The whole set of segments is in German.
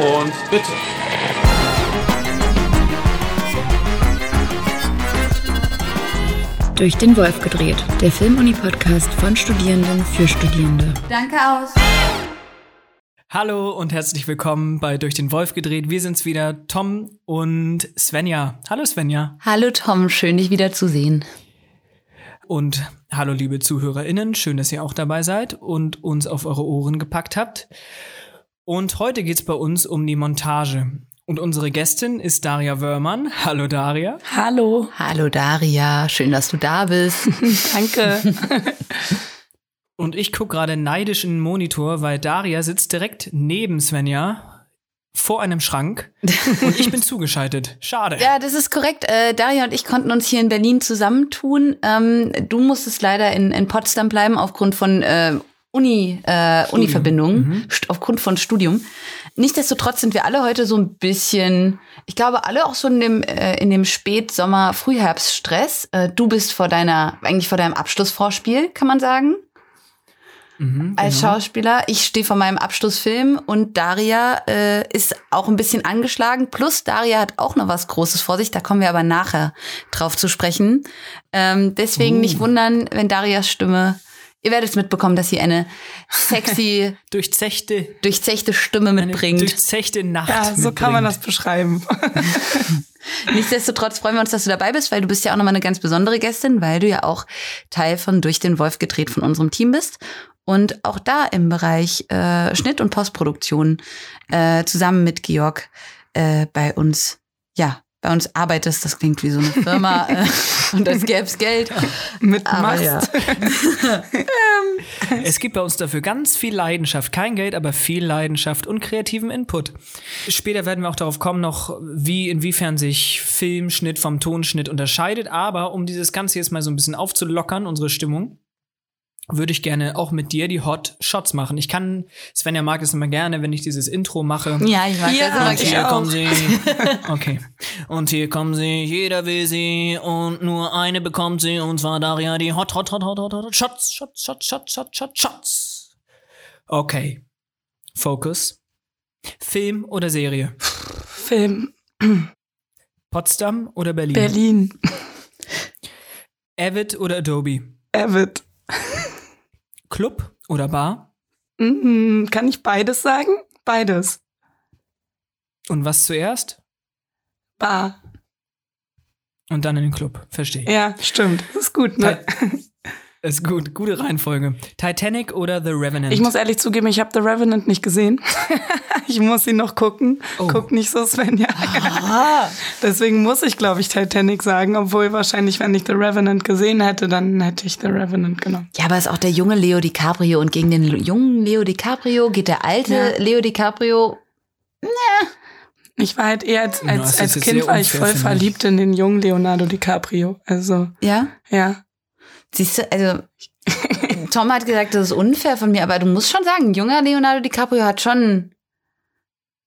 Und bitte. Durch den Wolf gedreht, der Filmuni-Podcast von Studierenden für Studierende. Danke aus. Hallo und herzlich willkommen bei Durch den Wolf gedreht. Wir sind's wieder, Tom und Svenja. Hallo Svenja. Hallo Tom, schön dich wieder zu sehen. Und hallo liebe ZuhörerInnen, schön, dass ihr auch dabei seid und uns auf eure Ohren gepackt habt. Und heute geht's bei uns um die Montage. Und unsere Gästin ist Daria Wörmann. Hallo Daria. Hallo. Hallo Daria, schön, dass du da bist. Danke. Und ich gucke gerade neidisch in den Monitor, weil Daria sitzt direkt neben Svenja vor einem Schrank und ich bin zugeschaltet. Schade. Ja, das ist korrekt. Äh, Daria und ich konnten uns hier in Berlin zusammentun. Ähm, du musstest leider in, in Potsdam bleiben aufgrund von äh, Uni, äh, Uni-Verbindungen, Mhm. aufgrund von Studium. Nichtsdestotrotz sind wir alle heute so ein bisschen, ich glaube, alle auch so in dem, äh, in dem Spätsommer, Frühherbststress. Äh, du bist vor deiner, eigentlich vor deinem Abschlussvorspiel, kann man sagen, Mhm, als genau. Schauspieler. Ich stehe vor meinem Abschlussfilm und Daria äh, ist auch ein bisschen angeschlagen. Plus Daria hat auch noch was Großes vor sich. Da kommen wir aber nachher drauf zu sprechen. Ähm, deswegen Uh. nicht wundern, wenn Darias Stimme, ihr werdet es mitbekommen, dass sie eine sexy, Durchzechte, durchzechte Stimme eine mitbringt. durchzechte Nacht. Ja, so kann man das mitbringt. beschreiben. Nichtsdestotrotz freuen wir uns, dass du dabei bist, weil du bist ja auch nochmal eine ganz besondere Gästin, weil du ja auch Teil von Durch den Wolf gedreht von unserem Team bist. Und auch da im Bereich äh, Schnitt und Postproduktion äh, zusammen mit Georg äh, bei uns, ja, bei uns arbeitest. Das klingt wie so eine Firma äh, und als gäb's Geld. Mit Mast. ja. Es gibt bei uns dafür ganz viel Leidenschaft. Kein Geld, aber viel Leidenschaft und kreativen Input. Später werden wir auch darauf kommen, noch wie, inwiefern sich Filmschnitt vom Tonschnitt unterscheidet. Aber um dieses Ganze jetzt mal so ein bisschen aufzulockern, unsere Stimmung, würde ich gerne auch mit dir die Hot Shots machen. Ich kann, Svenja mag es immer gerne, wenn ich dieses Intro mache. Ja, ich mag Ja, das Und hier gerne. auch. kommen sie. Okay. Und hier kommen sie, jeder will sie und nur eine bekommt sie und zwar Daria, die Hot, Hot, Hot, Hot, Hot, Hot, Shots, Shots, Shots, Shots, Shots, Shots, Shots. Okay. Focus. Film oder Serie? Film. Potsdam oder Berlin? Berlin. Avid oder Adobe? Avid. Club oder Bar? Mhm. Kann ich beides sagen? Beides. Und was zuerst? Bar. Und dann in den Club. Verstehe. Ja, stimmt. Das ist gut, ne? Ist gut. Gute Reihenfolge. Titanic oder The Revenant? Ich muss ehrlich zugeben, ich habe The Revenant nicht gesehen. ich muss ihn noch gucken. Oh. Guck nicht so, Svenja. Deswegen muss ich, glaube ich, Titanic sagen. Obwohl wahrscheinlich, wenn ich The Revenant gesehen hätte, dann hätte ich The Revenant genommen. Ja, aber ist auch der junge Leo DiCaprio und gegen den jungen Leo DiCaprio geht der alte Ja. Leo DiCaprio Ich war halt eher als, als, ist als Kind war ich voll verliebt in den jungen Leonardo DiCaprio. Also, Ja? ja. Siehst du, also Tom hat gesagt, das ist unfair von mir, aber du musst schon sagen, junger Leonardo DiCaprio hat schon,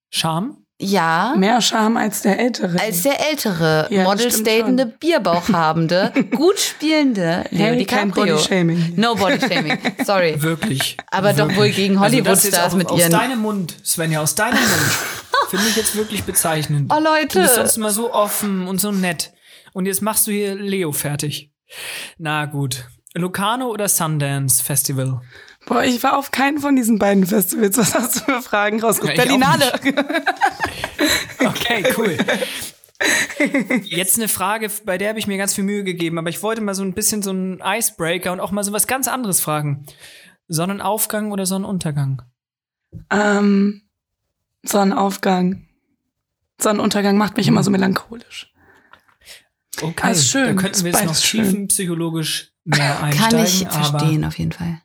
Charme? ja, Mehr Charme als der ältere. als der ältere, Ja, das Model-statende, stimmt Bierbauchhabende, gut spielende Leo hey, kein DiCaprio. Bodyshaming. No Body-Shaming, sorry. Wirklich. Aber doch Wirklich. wohl gegen Also Hollywood-Stars mit aus ihren- deinem Mund, Svenja, aus deinem Mund. Finde ich jetzt wirklich bezeichnend. Oh, Leute. Du bist sonst immer so offen und so nett. Und jetzt machst du hier Leo fertig. Na gut. Locarno oder Sundance Festival? Boah, ich war auf keinen von diesen beiden Festivals. Was hast du für Fragen rausgesucht? Ja, Berlinale. Okay, cool. Jetzt eine Frage, bei der habe ich mir ganz viel Mühe gegeben, aber ich wollte mal so ein bisschen so einen Icebreaker und auch mal so was ganz anderes fragen. Sonnenaufgang oder Sonnenuntergang? ähm, Sonnenaufgang. Sonnenuntergang macht mich immer so melancholisch. Okay, Ah, ist schön. da könnten wir jetzt noch tiefenpsychologisch mehr einsteigen. Kann ich aber verstehen, auf jeden Fall.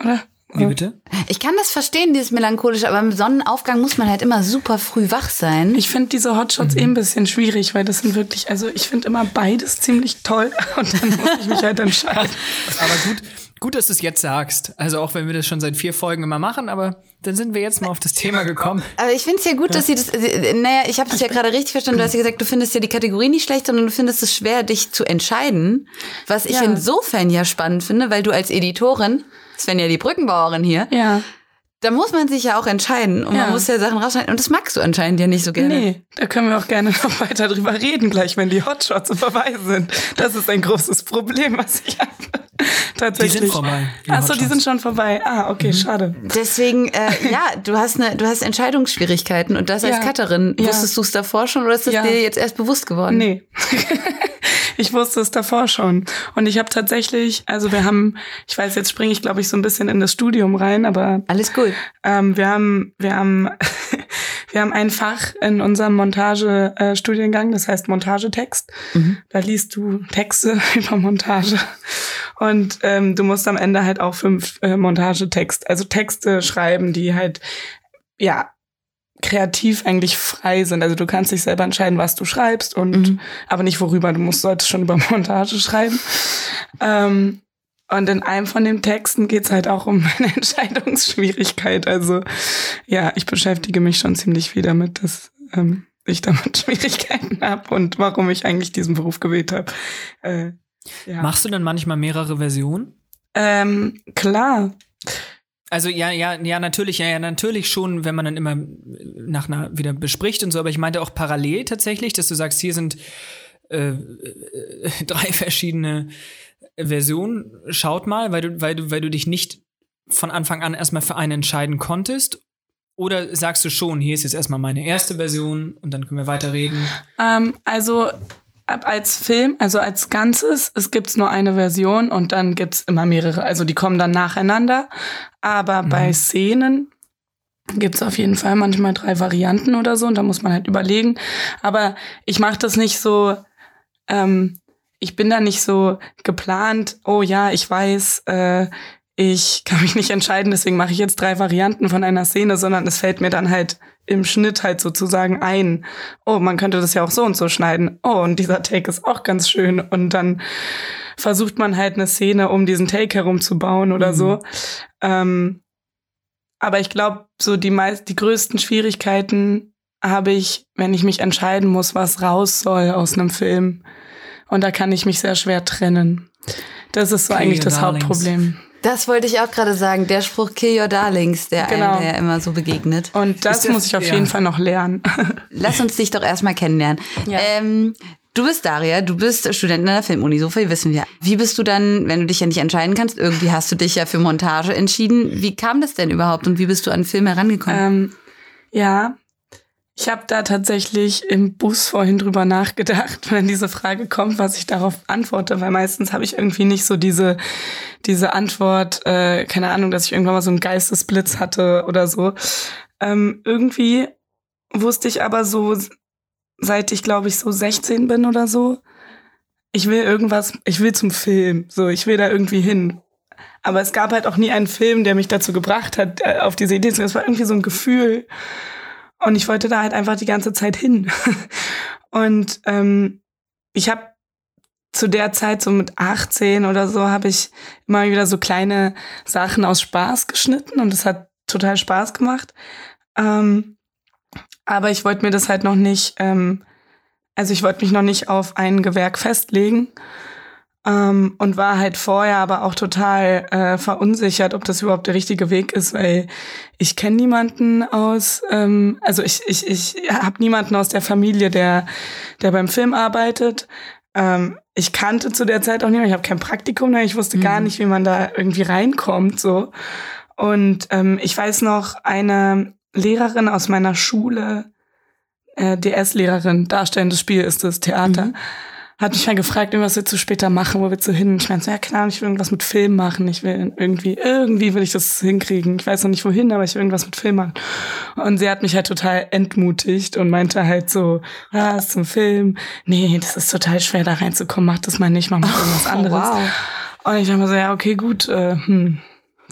Oder? Wie bitte? Ich kann das verstehen, dieses melancholische, aber im Sonnenaufgang muss man halt immer super früh wach sein. Ich finde diese Hotshots Mhm. eh ein bisschen schwierig, weil das sind wirklich, also ich finde immer beides ziemlich toll und dann muss ich mich halt entscheiden. Aber gut, gut, dass du es jetzt sagst. Also auch wenn wir das schon seit vier Folgen immer machen, aber dann sind wir jetzt mal auf das Thema gekommen. Aber ich finde es ja gut, dass sie das. Naja, ich habe das ja gerade richtig verstanden. Du hast ja gesagt, du findest ja die Kategorie nicht schlecht, sondern du findest es schwer, dich zu entscheiden. Was ich Ja. insofern ja spannend finde, weil du als Editorin, Svenja die Brückenbauerin hier, Ja. Da muss man sich ja auch entscheiden und Ja. man muss ja Sachen rausschneiden. Und das magst du anscheinend ja nicht so gerne. Nee, da können wir auch gerne noch weiter drüber reden, gleich wenn die Hotshots vorbei sind. Das ist ein großes Problem, was ich habe. Tatsächlich. Die sind vorbei, die Achso, die sind schon vorbei. Ah, okay, schade. Deswegen, äh, ja, du hast eine, du hast Entscheidungsschwierigkeiten und das als Ja. Cutterin. Ja. Wusstest du es davor schon oder ist das Ja. dir jetzt erst bewusst geworden? Nee. Ich wusste es davor schon. Und ich habe tatsächlich, also wir haben, ich weiß, jetzt springe ich, glaube ich, so ein bisschen in das Studium rein, aber Alles gut. ähm, wir haben, wir haben, wir haben ein Fach in unserem Montage-Studiengang, das heißt Montagetext. Da liest du Texte über Montage. Und ähm, du musst am Ende halt auch fünf äh, Montagetext, also Texte schreiben, die halt, ja, kreativ eigentlich frei sind. Also du kannst dich selber entscheiden, was du schreibst und Mhm. aber nicht worüber. Du musst solltest schon über Montage schreiben. Ähm, und in einem von den Texten geht's halt auch um meine Entscheidungsschwierigkeit. Also ja, ich beschäftige mich schon ziemlich viel damit, dass ähm, ich damit Schwierigkeiten habe und warum ich eigentlich diesen Beruf gewählt habe. Äh, ja. Machst du dann manchmal mehrere Versionen? ähm, klar. Also ja, ja, ja, natürlich, ja, ja, natürlich schon, wenn man dann immer nach einer wieder bespricht und so, aber ich meinte auch parallel tatsächlich, dass du sagst, hier sind äh, äh, drei verschiedene Versionen. Schaut mal, weil du, weil du, weil du dich nicht von Anfang an erstmal für eine entscheiden konntest. Oder sagst du schon, hier ist jetzt erstmal meine erste Version und dann können wir weiterreden. Ähm, also als Film, also als Ganzes, es gibt's nur eine Version und dann gibt's immer mehrere. Also die kommen dann nacheinander. Aber bei Szenen gibt's auf jeden Fall manchmal drei Varianten oder so und da muss man halt überlegen. Aber ich mache das nicht so. Ähm, ich bin da nicht so geplant. Oh ja, ich weiß. Äh, ich kann mich nicht entscheiden, deswegen mache ich jetzt drei Varianten von einer Szene, sondern es fällt mir dann halt im Schnitt halt sozusagen ein. Oh, man könnte das ja auch so und so schneiden. Oh, und dieser Take ist auch ganz schön. Und dann versucht man halt eine Szene um diesen Take herum zu bauen oder so. Ähm, aber ich glaube, so die meist, die größten Schwierigkeiten habe ich, wenn ich mich entscheiden muss, was raus soll aus einem Film. Und da kann ich mich sehr schwer trennen. Das ist so Kill eigentlich das darlings. Hauptproblem. Das wollte ich auch gerade sagen. Der Spruch Kill Your Darlings, der Genau. einem ja immer so begegnet. Und das, das- muss ich auf ja. jeden Fall noch lernen. Lass uns dich doch erstmal kennenlernen. Ja. Ähm, du bist Daria, du bist Studentin an der Filmuni, so viel wissen wir. Wie bist du dann, wenn du dich ja nicht entscheiden kannst, irgendwie hast du dich ja für Montage entschieden. Wie kam das denn überhaupt und wie bist du an Film herangekommen? Ähm, ja, ich habe da tatsächlich im Bus vorhin drüber nachgedacht, wenn diese Frage kommt, was ich darauf antworte, weil meistens habe ich irgendwie nicht so diese diese Antwort, äh, keine Ahnung, dass ich irgendwann mal so einen Geistesblitz hatte oder so. Ähm, irgendwie wusste ich aber so, seit ich glaube ich so 16 bin oder so, ich will irgendwas, ich will zum Film, so, ich will da irgendwie hin. Aber es gab halt auch nie einen Film, der mich dazu gebracht hat, äh, auf diese Idee zu. Es war irgendwie so ein Gefühl. Und ich wollte da halt einfach die ganze Zeit hin. Und ähm, ich habe zu der Zeit, so mit 18 oder so, habe ich immer wieder so kleine Sachen aus Spaß geschnitten und es hat total Spaß gemacht. Ähm, aber ich wollte mir das halt noch nicht, ähm, also ich wollte mich noch nicht auf ein Gewerk festlegen. Ähm, und war halt vorher aber auch total äh, verunsichert, ob das überhaupt der richtige Weg ist, weil ich kenne niemanden aus, ähm, also ich, ich, ich habe niemanden aus der Familie, der, der beim Film arbeitet. Ähm, ich kannte zu der Zeit auch niemanden, ich habe kein Praktikum, ne? ich wusste gar Mhm. nicht, wie man da irgendwie reinkommt. so. Und ähm, ich weiß noch, eine Lehrerin aus meiner Schule, äh, DS-Lehrerin, darstellendes Spiel ist das Theater, Mhm. Hat mich mal gefragt, was willst du später machen, wo willst du hin? Ich meinte, so, ja klar, ich will irgendwas mit Film machen. Ich will irgendwie, irgendwie will ich das hinkriegen. Ich weiß noch nicht wohin, aber ich will irgendwas mit Film machen. Und sie hat mich halt total entmutigt und meinte halt so, was zum Film? Nee, das ist total schwer da reinzukommen, mach das mal nicht, mach mal irgendwas anderes. Oh, wow. Und ich dachte mir so, ja, okay, gut, äh, hm,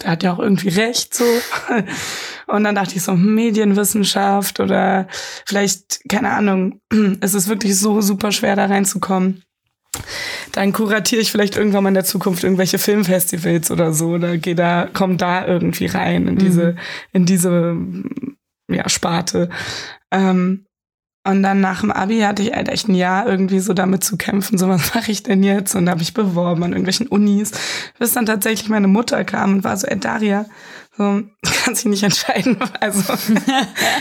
der hat ja auch irgendwie recht, so. Und dann dachte ich so, Medienwissenschaft oder vielleicht, keine Ahnung, es ist wirklich so super schwer da reinzukommen. Dann kuratiere ich vielleicht irgendwann mal in der Zukunft irgendwelche Filmfestivals oder so oder gehe da, komm da irgendwie rein in diese, in diese, ja, Sparte. Ähm, Und dann nach dem Abi hatte ich halt echt ein Jahr irgendwie so damit zu kämpfen, so was mache ich denn jetzt? Und da habe ich beworben an irgendwelchen Unis, bis dann tatsächlich meine Mutter kam und war so, ey Daria, so, kannst dich nicht entscheiden. Also,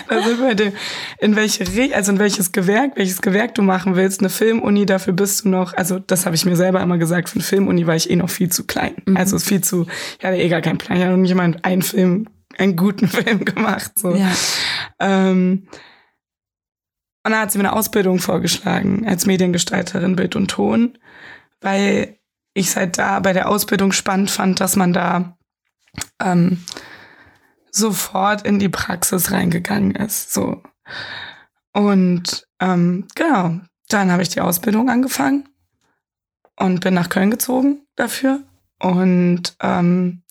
also bei dem, in welche, also in welches Gewerk, welches Gewerk du machen willst. Eine Filmuni, dafür bist du noch, also das habe ich mir selber immer gesagt, für eine Filmuni war ich eh noch viel zu klein. Mhm. Also viel zu, ich hatte eh gar keinen Plan. Ich hatte noch nicht mal einen Film, einen guten Film gemacht. So. Ja. Ähm, und dann hat sie mir eine Ausbildung vorgeschlagen als Mediengestalterin Bild und Ton, weil ich seit da bei der Ausbildung spannend fand, dass man da ähm, sofort in die Praxis reingegangen ist. So. Und ähm, genau, dann habe ich die Ausbildung angefangen und bin nach Köln gezogen dafür. Und ähm,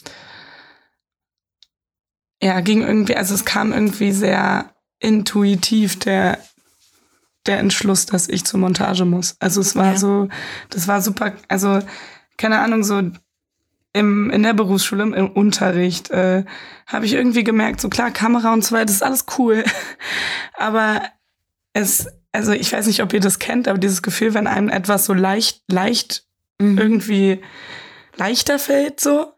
ja, ging irgendwie, also es kam irgendwie sehr intuitiv der der Entschluss, dass ich zur Montage muss. Also es war ja. so, das war super, also keine Ahnung, so im, in der Berufsschule, im, Unterricht, äh, habe ich irgendwie gemerkt, so klar, Kamera und so weiter, das ist alles cool. aber es, also ich weiß nicht, ob ihr das kennt, aber dieses Gefühl, wenn einem etwas so leicht, leicht mhm. irgendwie leichter fällt, so.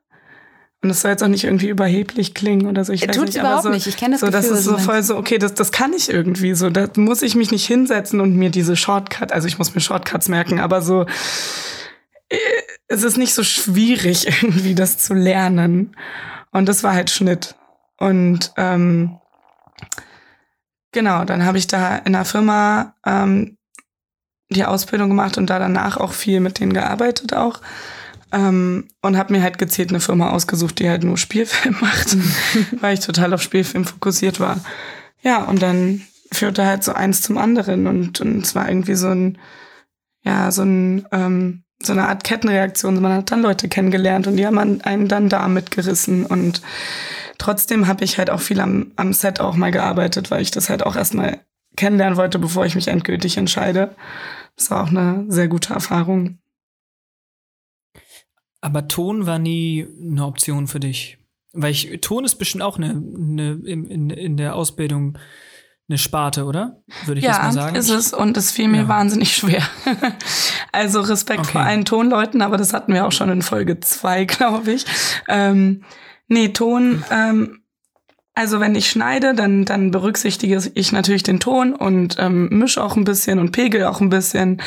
Und das soll jetzt auch nicht irgendwie überheblich klingen oder so. Ich weiß Tut nicht, überhaupt so, nicht. Ich kenne das so, Gefühl. Das ist so voll so, okay, das, das kann ich irgendwie so. Da muss ich mich nicht hinsetzen und mir diese Shortcut, also ich muss mir Shortcuts merken, aber so, äh, es ist nicht so schwierig, irgendwie das zu lernen. Und das war halt Schnitt. Und ähm, genau, dann habe ich da in der Firma ähm, die Ausbildung gemacht und da danach auch viel mit denen gearbeitet auch. Ähm, und habe mir halt gezielt eine Firma ausgesucht, die halt nur Spielfilm macht, weil ich total auf Spielfilm fokussiert war. Ja, und dann führte halt so eins zum anderen und, und es war irgendwie so ein, ja, so ein ähm, so eine Art Kettenreaktion. Man hat dann Leute kennengelernt und die haben einen dann da mitgerissen. Und trotzdem habe ich halt auch viel am, am Set auch mal gearbeitet, weil ich das halt auch erstmal kennenlernen wollte, bevor ich mich endgültig entscheide. Das war auch eine sehr gute Erfahrung. Aber Ton war nie eine Option für dich. Weil ich, Ton ist bestimmt auch eine, eine in, in, der Ausbildung eine Sparte, oder? Würde ich ja, jetzt mal sagen. Ja, ist es und es fiel mir ja. wahnsinnig schwer. also Respekt okay. vor allen Tonleuten, aber das hatten wir auch schon in Folge zwei, glaube ich. Ähm, nee, Ton, ähm, also wenn ich schneide, dann, dann berücksichtige ich natürlich den Ton und ähm, mische auch ein bisschen und pegel auch ein bisschen.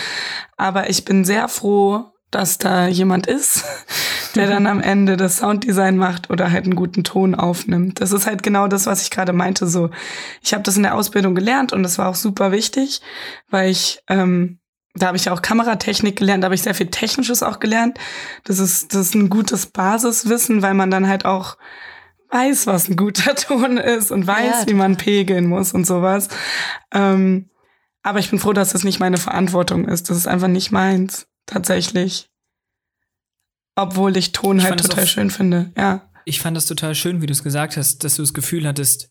Aber ich bin sehr froh, dass da jemand ist, der dann am Ende das Sounddesign macht oder halt einen guten Ton aufnimmt. Das ist halt genau das, was ich gerade meinte. So, ich habe das in der Ausbildung gelernt und das war auch super wichtig, weil ich ähm, da habe ich auch Kameratechnik gelernt, da habe ich sehr viel Technisches auch gelernt. Das ist das ist ein gutes Basiswissen, weil man dann halt auch weiß, was ein guter Ton ist und weiß, ja, wie man pegeln muss und sowas. Ähm, aber ich bin froh, dass das nicht meine Verantwortung ist. Das ist einfach nicht meins tatsächlich. Obwohl ich Ton ich halt total schön finde, ja. Ich fand das total schön, wie du es gesagt hast, dass du das Gefühl hattest,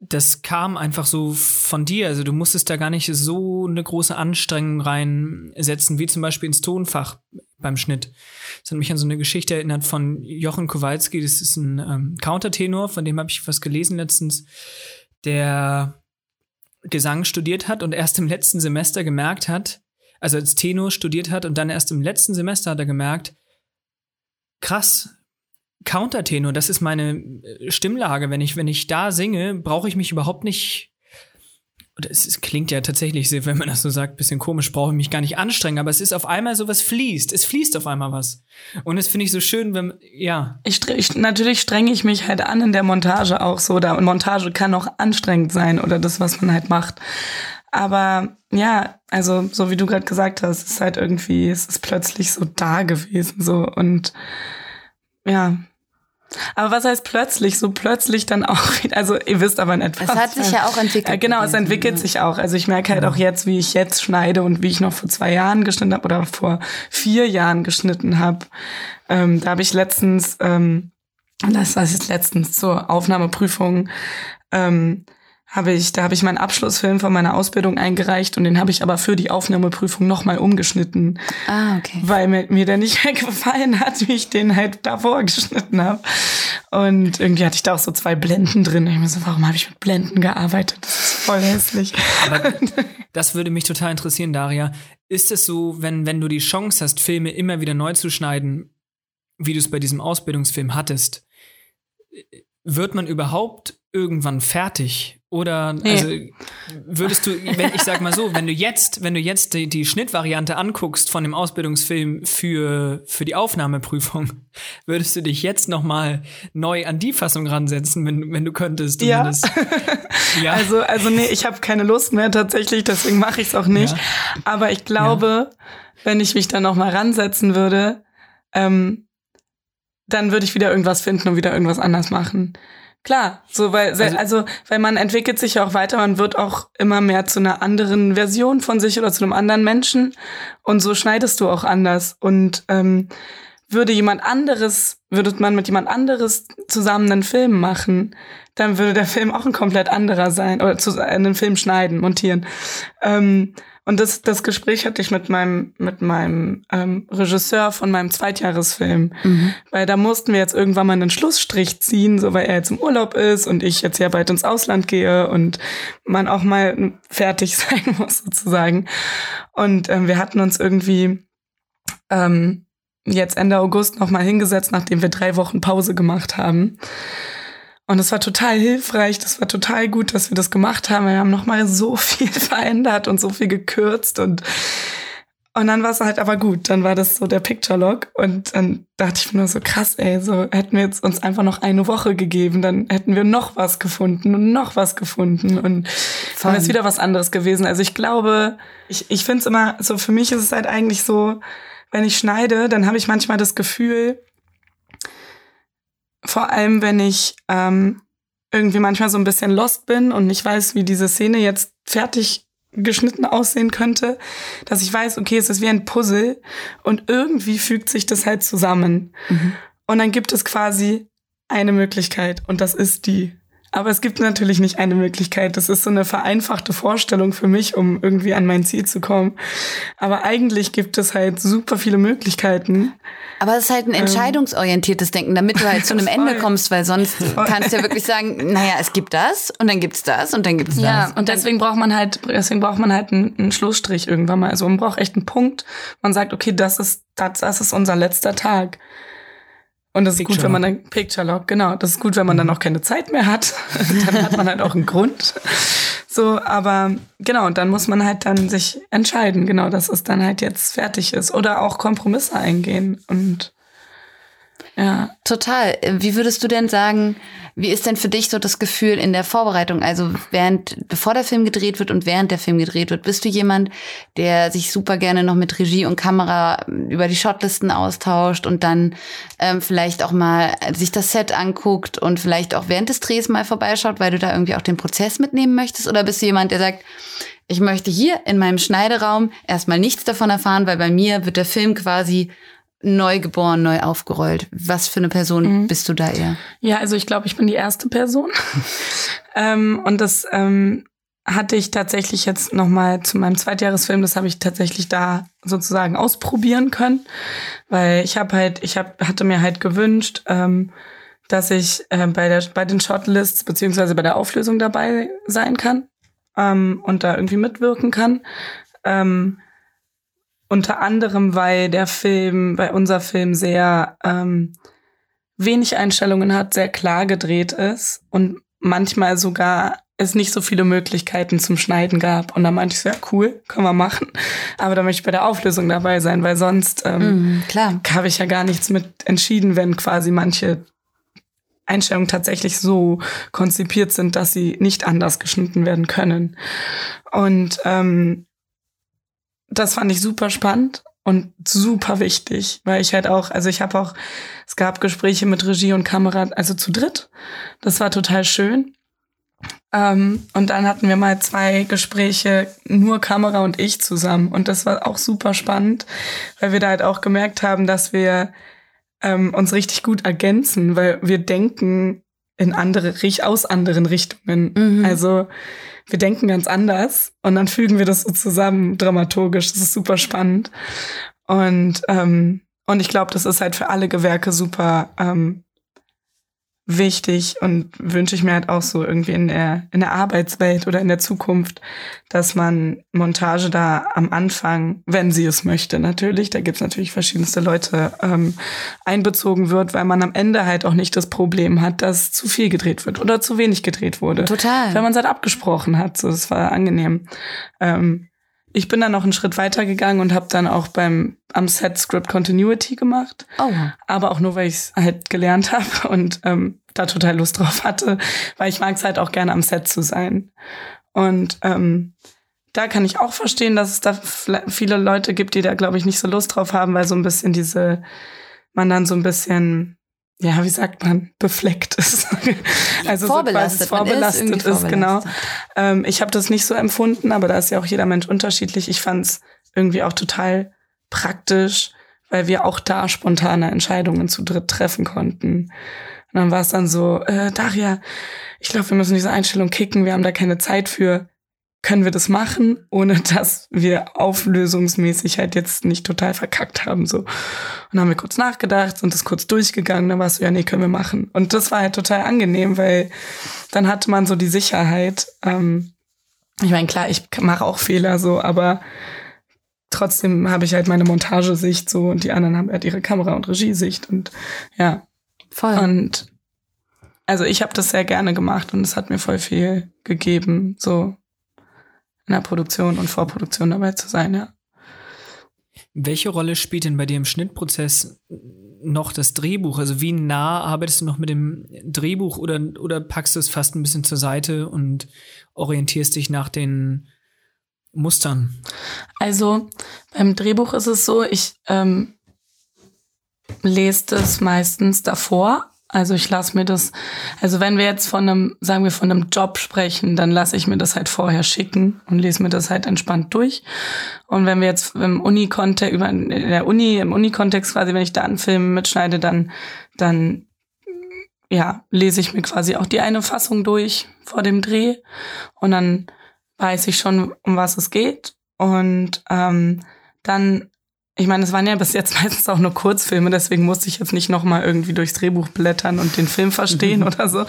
das kam einfach so von dir. Also du musstest da gar nicht so eine große Anstrengung reinsetzen, wie zum Beispiel ins Tonfach beim Schnitt. Das hat mich an so eine Geschichte erinnert von Jochen Kowalski. Das ist ein ähm, Countertenor, von dem habe ich was gelesen letztens, der Gesang studiert hat und erst im letzten Semester gemerkt hat, also als Tenor studiert hat und dann erst im letzten Semester hat er gemerkt, krass, Countertenor, das ist meine äh, Stimmlage. Wenn ich, wenn ich da singe, brauche ich mich überhaupt nicht. Es, es klingt ja tatsächlich, wenn man das so sagt, bisschen komisch, brauche ich mich gar nicht anstrengen, aber es ist auf einmal so was fließt. Es fließt auf einmal was. Und das finde ich so schön, wenn, ja. Ich, ich, natürlich strenge ich mich halt an in der Montage auch so. Da, Montage kann auch anstrengend sein oder das, was man halt macht. Aber ja, also so wie du gerade gesagt hast, es ist halt irgendwie, es ist plötzlich so da gewesen so und ja. Aber was heißt plötzlich? So plötzlich dann auch wieder, also ihr wisst aber nicht. Es hat sich ja auch entwickelt. Ja, genau, es entwickelt sich auch. Also ich merke halt ja. auch jetzt, wie ich jetzt schneide und wie ich noch vor zwei Jahren geschnitten habe oder vor vier Jahren geschnitten habe. Ähm, da habe ich letztens, ähm, das war jetzt letztens zur Aufnahmeprüfung, ähm, habe ich, da habe ich meinen Abschlussfilm von meiner Ausbildung eingereicht und den habe ich aber für die Aufnahmeprüfung nochmal umgeschnitten. Ah, okay. Weil mir, mir der nicht mehr gefallen hat, wie ich den halt davor geschnitten habe. Und irgendwie hatte ich da auch so zwei Blenden drin. Ich mir so, warum habe ich mit Blenden gearbeitet? Das ist voll hässlich. Aber das würde mich total interessieren, Daria. Ist es so, wenn, wenn du die Chance hast, Filme immer wieder neu zu schneiden, wie du es bei diesem Ausbildungsfilm hattest, wird man überhaupt irgendwann fertig? Oder Nee. also würdest du, wenn ich sag mal so, wenn du jetzt, wenn du jetzt die, die Schnittvariante anguckst von dem Ausbildungsfilm für, für die Aufnahmeprüfung, würdest du dich jetzt noch mal neu an die Fassung ransetzen, wenn, wenn du könntest Ja. zumindest? Ja. Also, also nee, ich habe keine Lust mehr tatsächlich, deswegen mache ich es auch nicht. Ja. Aber ich glaube, wenn ich mich da noch mal ransetzen würde, ähm, dann würde ich wieder irgendwas finden und wieder irgendwas anders machen. Klar, so weil Also- also, weil man entwickelt sich ja auch weiter, man wird auch immer mehr zu einer anderen Version von sich oder zu einem anderen Menschen und so schneidest du auch anders und ähm, würde jemand anderes, würde man mit jemand anderes zusammen einen Film machen, dann würde der Film auch ein komplett anderer sein oder zu, einen Film schneiden, montieren. Ähm, und das, das Gespräch hatte ich mit meinem, mit meinem ähm, Regisseur von meinem Zweitjahresfilm. Mhm. Weil da mussten wir jetzt irgendwann mal einen Schlussstrich ziehen, so weil er jetzt im Urlaub ist und ich jetzt ja bald ins Ausland gehe und man auch mal fertig sein muss sozusagen. Und ähm, wir hatten uns irgendwie ähm, jetzt Ende August noch mal hingesetzt, nachdem wir drei Wochen Pause gemacht haben. Und es war total hilfreich, das war total gut, dass wir das gemacht haben. Wir haben noch mal so viel verändert und so viel gekürzt und und dann war es halt aber gut. Dann war das so der Picture Log und dann dachte ich mir nur so krass, ey, so hätten wir jetzt uns einfach noch eine Woche gegeben, dann hätten wir noch was gefunden und noch was gefunden und dann ist wieder was anderes gewesen. Also ich glaube, ich, ich finde es immer so, für mich ist es halt eigentlich so, wenn ich schneide, dann habe ich manchmal das Gefühl, vor allem wenn ich ähm, irgendwie manchmal so ein bisschen lost bin und nicht weiß, wie diese Szene jetzt fertig geschnitten aussehen könnte, dass ich weiß, okay, es ist wie ein Puzzle und irgendwie fügt sich das halt zusammen. Und dann gibt es quasi eine Möglichkeit und das ist die. Aber es gibt natürlich nicht eine Möglichkeit. Das ist so eine vereinfachte Vorstellung für mich, um irgendwie an mein Ziel zu kommen. Aber eigentlich gibt es halt super viele Möglichkeiten. Aber es ist halt ein entscheidungsorientiertes Denken, damit du halt zu einem Ende Ähm. Kommst, weil sonst kannst du ja wirklich sagen, naja, es gibt das und dann gibt's das und dann gibt's das. Ja, und deswegen braucht man halt, deswegen braucht man halt einen, einen Schlussstrich irgendwann mal. Also man braucht echt einen Punkt. Man sagt, okay, das ist, das, das ist unser letzter Tag. Und das ist Picture gut, wenn man dann Picture Log, genau. Das ist gut, wenn man dann auch keine Zeit mehr hat. dann hat man halt auch einen Grund. So, aber genau, und dann muss man halt dann sich entscheiden, genau, dass es dann halt jetzt fertig ist. Oder auch Kompromisse eingehen. Und ja. Total. Wie würdest du denn sagen, wie ist denn für dich so das Gefühl in der Vorbereitung? Also während, bevor der Film gedreht wird und während der Film gedreht wird, bist du jemand, der sich super gerne noch mit Regie und Kamera über die Shotlisten austauscht und dann ähm, vielleicht auch mal sich das Set anguckt und vielleicht auch während des Drehs mal vorbeischaut, weil du da irgendwie auch den Prozess mitnehmen möchtest? Oder bist du jemand, der sagt, ich möchte hier in meinem Schneideraum erstmal nichts davon erfahren, weil bei mir wird der Film quasi neu geboren, neu aufgerollt. Was für eine Person bist du da eher? Ja, also ich glaube, ich bin die erste Person. ähm, und das ähm, hatte ich tatsächlich jetzt noch mal zu meinem Zweitjahresfilm, das habe ich tatsächlich da sozusagen ausprobieren können, weil ich habe halt, ich hab, hatte mir halt gewünscht, ähm, dass ich äh, bei der bei den Shortlists beziehungsweise bei der Auflösung dabei sein kann ähm, und da irgendwie mitwirken kann. Ähm, unter anderem, weil der Film, bei unser Film sehr ähm, wenig Einstellungen hat, sehr klar gedreht ist und manchmal sogar es nicht so viele Möglichkeiten zum Schneiden gab. Und da meinte ich so, ja, cool, können wir machen. Aber da möchte ich bei der Auflösung dabei sein, weil sonst ähm, klar. habe ich ja gar nichts mit entschieden, wenn quasi manche Einstellungen tatsächlich so konzipiert sind, dass sie nicht anders geschnitten werden können. Und ähm, das fand ich super spannend und super wichtig, weil ich halt auch, also ich habe auch, es gab Gespräche mit Regie und Kamera, also zu dritt. Das war total schön. Ähm, und dann hatten wir mal zwei Gespräche, nur Kamera und ich zusammen. Und das war auch super spannend, weil wir da halt auch gemerkt haben, dass wir ähm, uns richtig gut ergänzen, weil wir denken in andere, aus anderen Richtungen. Mhm. Also wir denken ganz anders und dann fügen wir das so zusammen dramaturgisch. Das ist super spannend. Und, ähm, und ich glaube, das ist halt für alle Gewerke super ähm, wichtig und wünsche ich mir halt auch so irgendwie in der, in der Arbeitswelt oder in der Zukunft, dass man Montage da am Anfang, wenn sie es möchte, natürlich, da gibt's natürlich verschiedenste Leute, ähm, einbezogen wird, weil man am Ende halt auch nicht das Problem hat, dass zu viel gedreht wird oder zu wenig gedreht wurde. Total. Wenn man es halt abgesprochen hat, so, das war angenehm. Ähm, ich bin dann noch einen Schritt weiter gegangen und habe dann auch beim am Set Script Continuity gemacht. Oh. Aber auch nur, weil ich es halt gelernt habe und ähm, da total Lust drauf hatte, weil ich mag es halt auch gerne am Set zu sein. Und ähm, da kann ich auch verstehen, dass es da viele Leute gibt, die da, glaube ich, nicht so Lust drauf haben, weil so ein bisschen diese, man dann so ein bisschen ja, wie sagt man, befleckt ist. also vorbelastet, so vorbelastet ist, ist, genau. Ähm, ich habe das nicht so empfunden, aber da ist ja auch jeder Mensch unterschiedlich. Ich fand es irgendwie auch total praktisch, weil wir auch da spontane Entscheidungen zu dritt treffen konnten. Und dann war es dann so, äh, Daria, ich glaube, wir müssen diese Einstellung kicken, wir haben da keine Zeit für können wir das machen, ohne dass wir auflösungsmäßig halt jetzt nicht total verkackt haben. So. Und dann haben wir kurz nachgedacht, sind das kurz durchgegangen, dann war es so, ja, nee, können wir machen. Und das war halt total angenehm, weil dann hatte man so die Sicherheit. Ähm, ich meine, klar, ich mache auch Fehler so, aber trotzdem habe ich halt meine Montagesicht so und die anderen haben halt ihre Kamera- und Regiesicht und ja. Voll. Und also ich habe das sehr gerne gemacht und es hat mir voll viel gegeben, so in der Produktion und Vorproduktion dabei zu sein, ja. Welche Rolle spielt denn bei dir im Schnittprozess noch das Drehbuch? Also wie nah arbeitest du noch mit dem Drehbuch oder, oder packst du es fast ein bisschen zur Seite und orientierst dich nach den Mustern? Also beim Drehbuch ist es so, ich ähm, lese das meistens davor also ich lasse mir das, also wenn wir jetzt von einem, sagen wir von einem Job sprechen, dann lasse ich mir das halt vorher schicken und lese mir das halt entspannt durch. Und wenn wir jetzt im Uni-Kontext, über in der Uni, im Uni-Kontext quasi, wenn ich da einen Film mitschneide, dann, dann ja, lese ich mir quasi auch die eine Fassung durch vor dem Dreh. Und dann weiß ich schon, um was es geht. Und ähm, dann ich meine, es waren ja bis jetzt meistens auch nur Kurzfilme, deswegen musste ich jetzt nicht nochmal irgendwie durchs Drehbuch blättern und den Film verstehen oder so.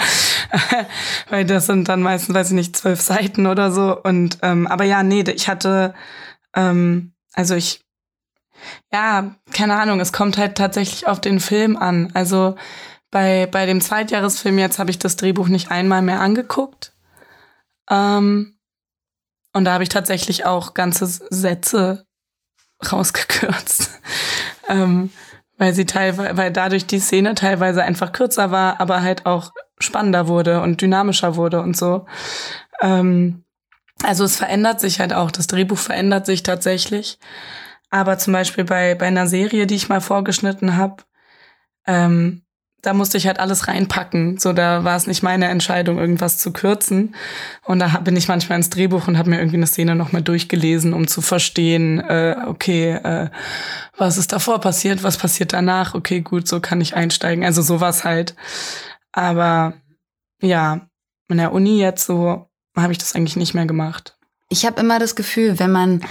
Weil das sind dann meistens, weiß ich nicht, zwölf Seiten oder so. Und ähm, aber ja, nee, ich hatte, ähm, also ich, ja, keine Ahnung, es kommt halt tatsächlich auf den Film an. Also bei, bei dem Zweitjahresfilm jetzt habe ich das Drehbuch nicht einmal mehr angeguckt. Ähm, und da habe ich tatsächlich auch ganze Sätze rausgekürzt. ähm, weil sie teilweise, weil dadurch die Szene teilweise einfach kürzer war, aber halt auch spannender wurde und dynamischer wurde und so. Ähm, also es verändert sich halt auch, das Drehbuch verändert sich tatsächlich. Aber zum Beispiel bei, bei einer Serie, die ich mal vorgeschnitten habe, ähm, da musste ich halt alles reinpacken. So, da war es nicht meine Entscheidung, irgendwas zu kürzen. Und da bin ich manchmal ins Drehbuch und habe mir irgendwie eine Szene nochmal durchgelesen, um zu verstehen, äh, okay, äh, was ist davor passiert, was passiert danach, okay, gut, so kann ich einsteigen. Also sowas halt. Aber ja, in der Uni jetzt so habe ich das eigentlich nicht mehr gemacht. Ich habe immer das Gefühl, wenn man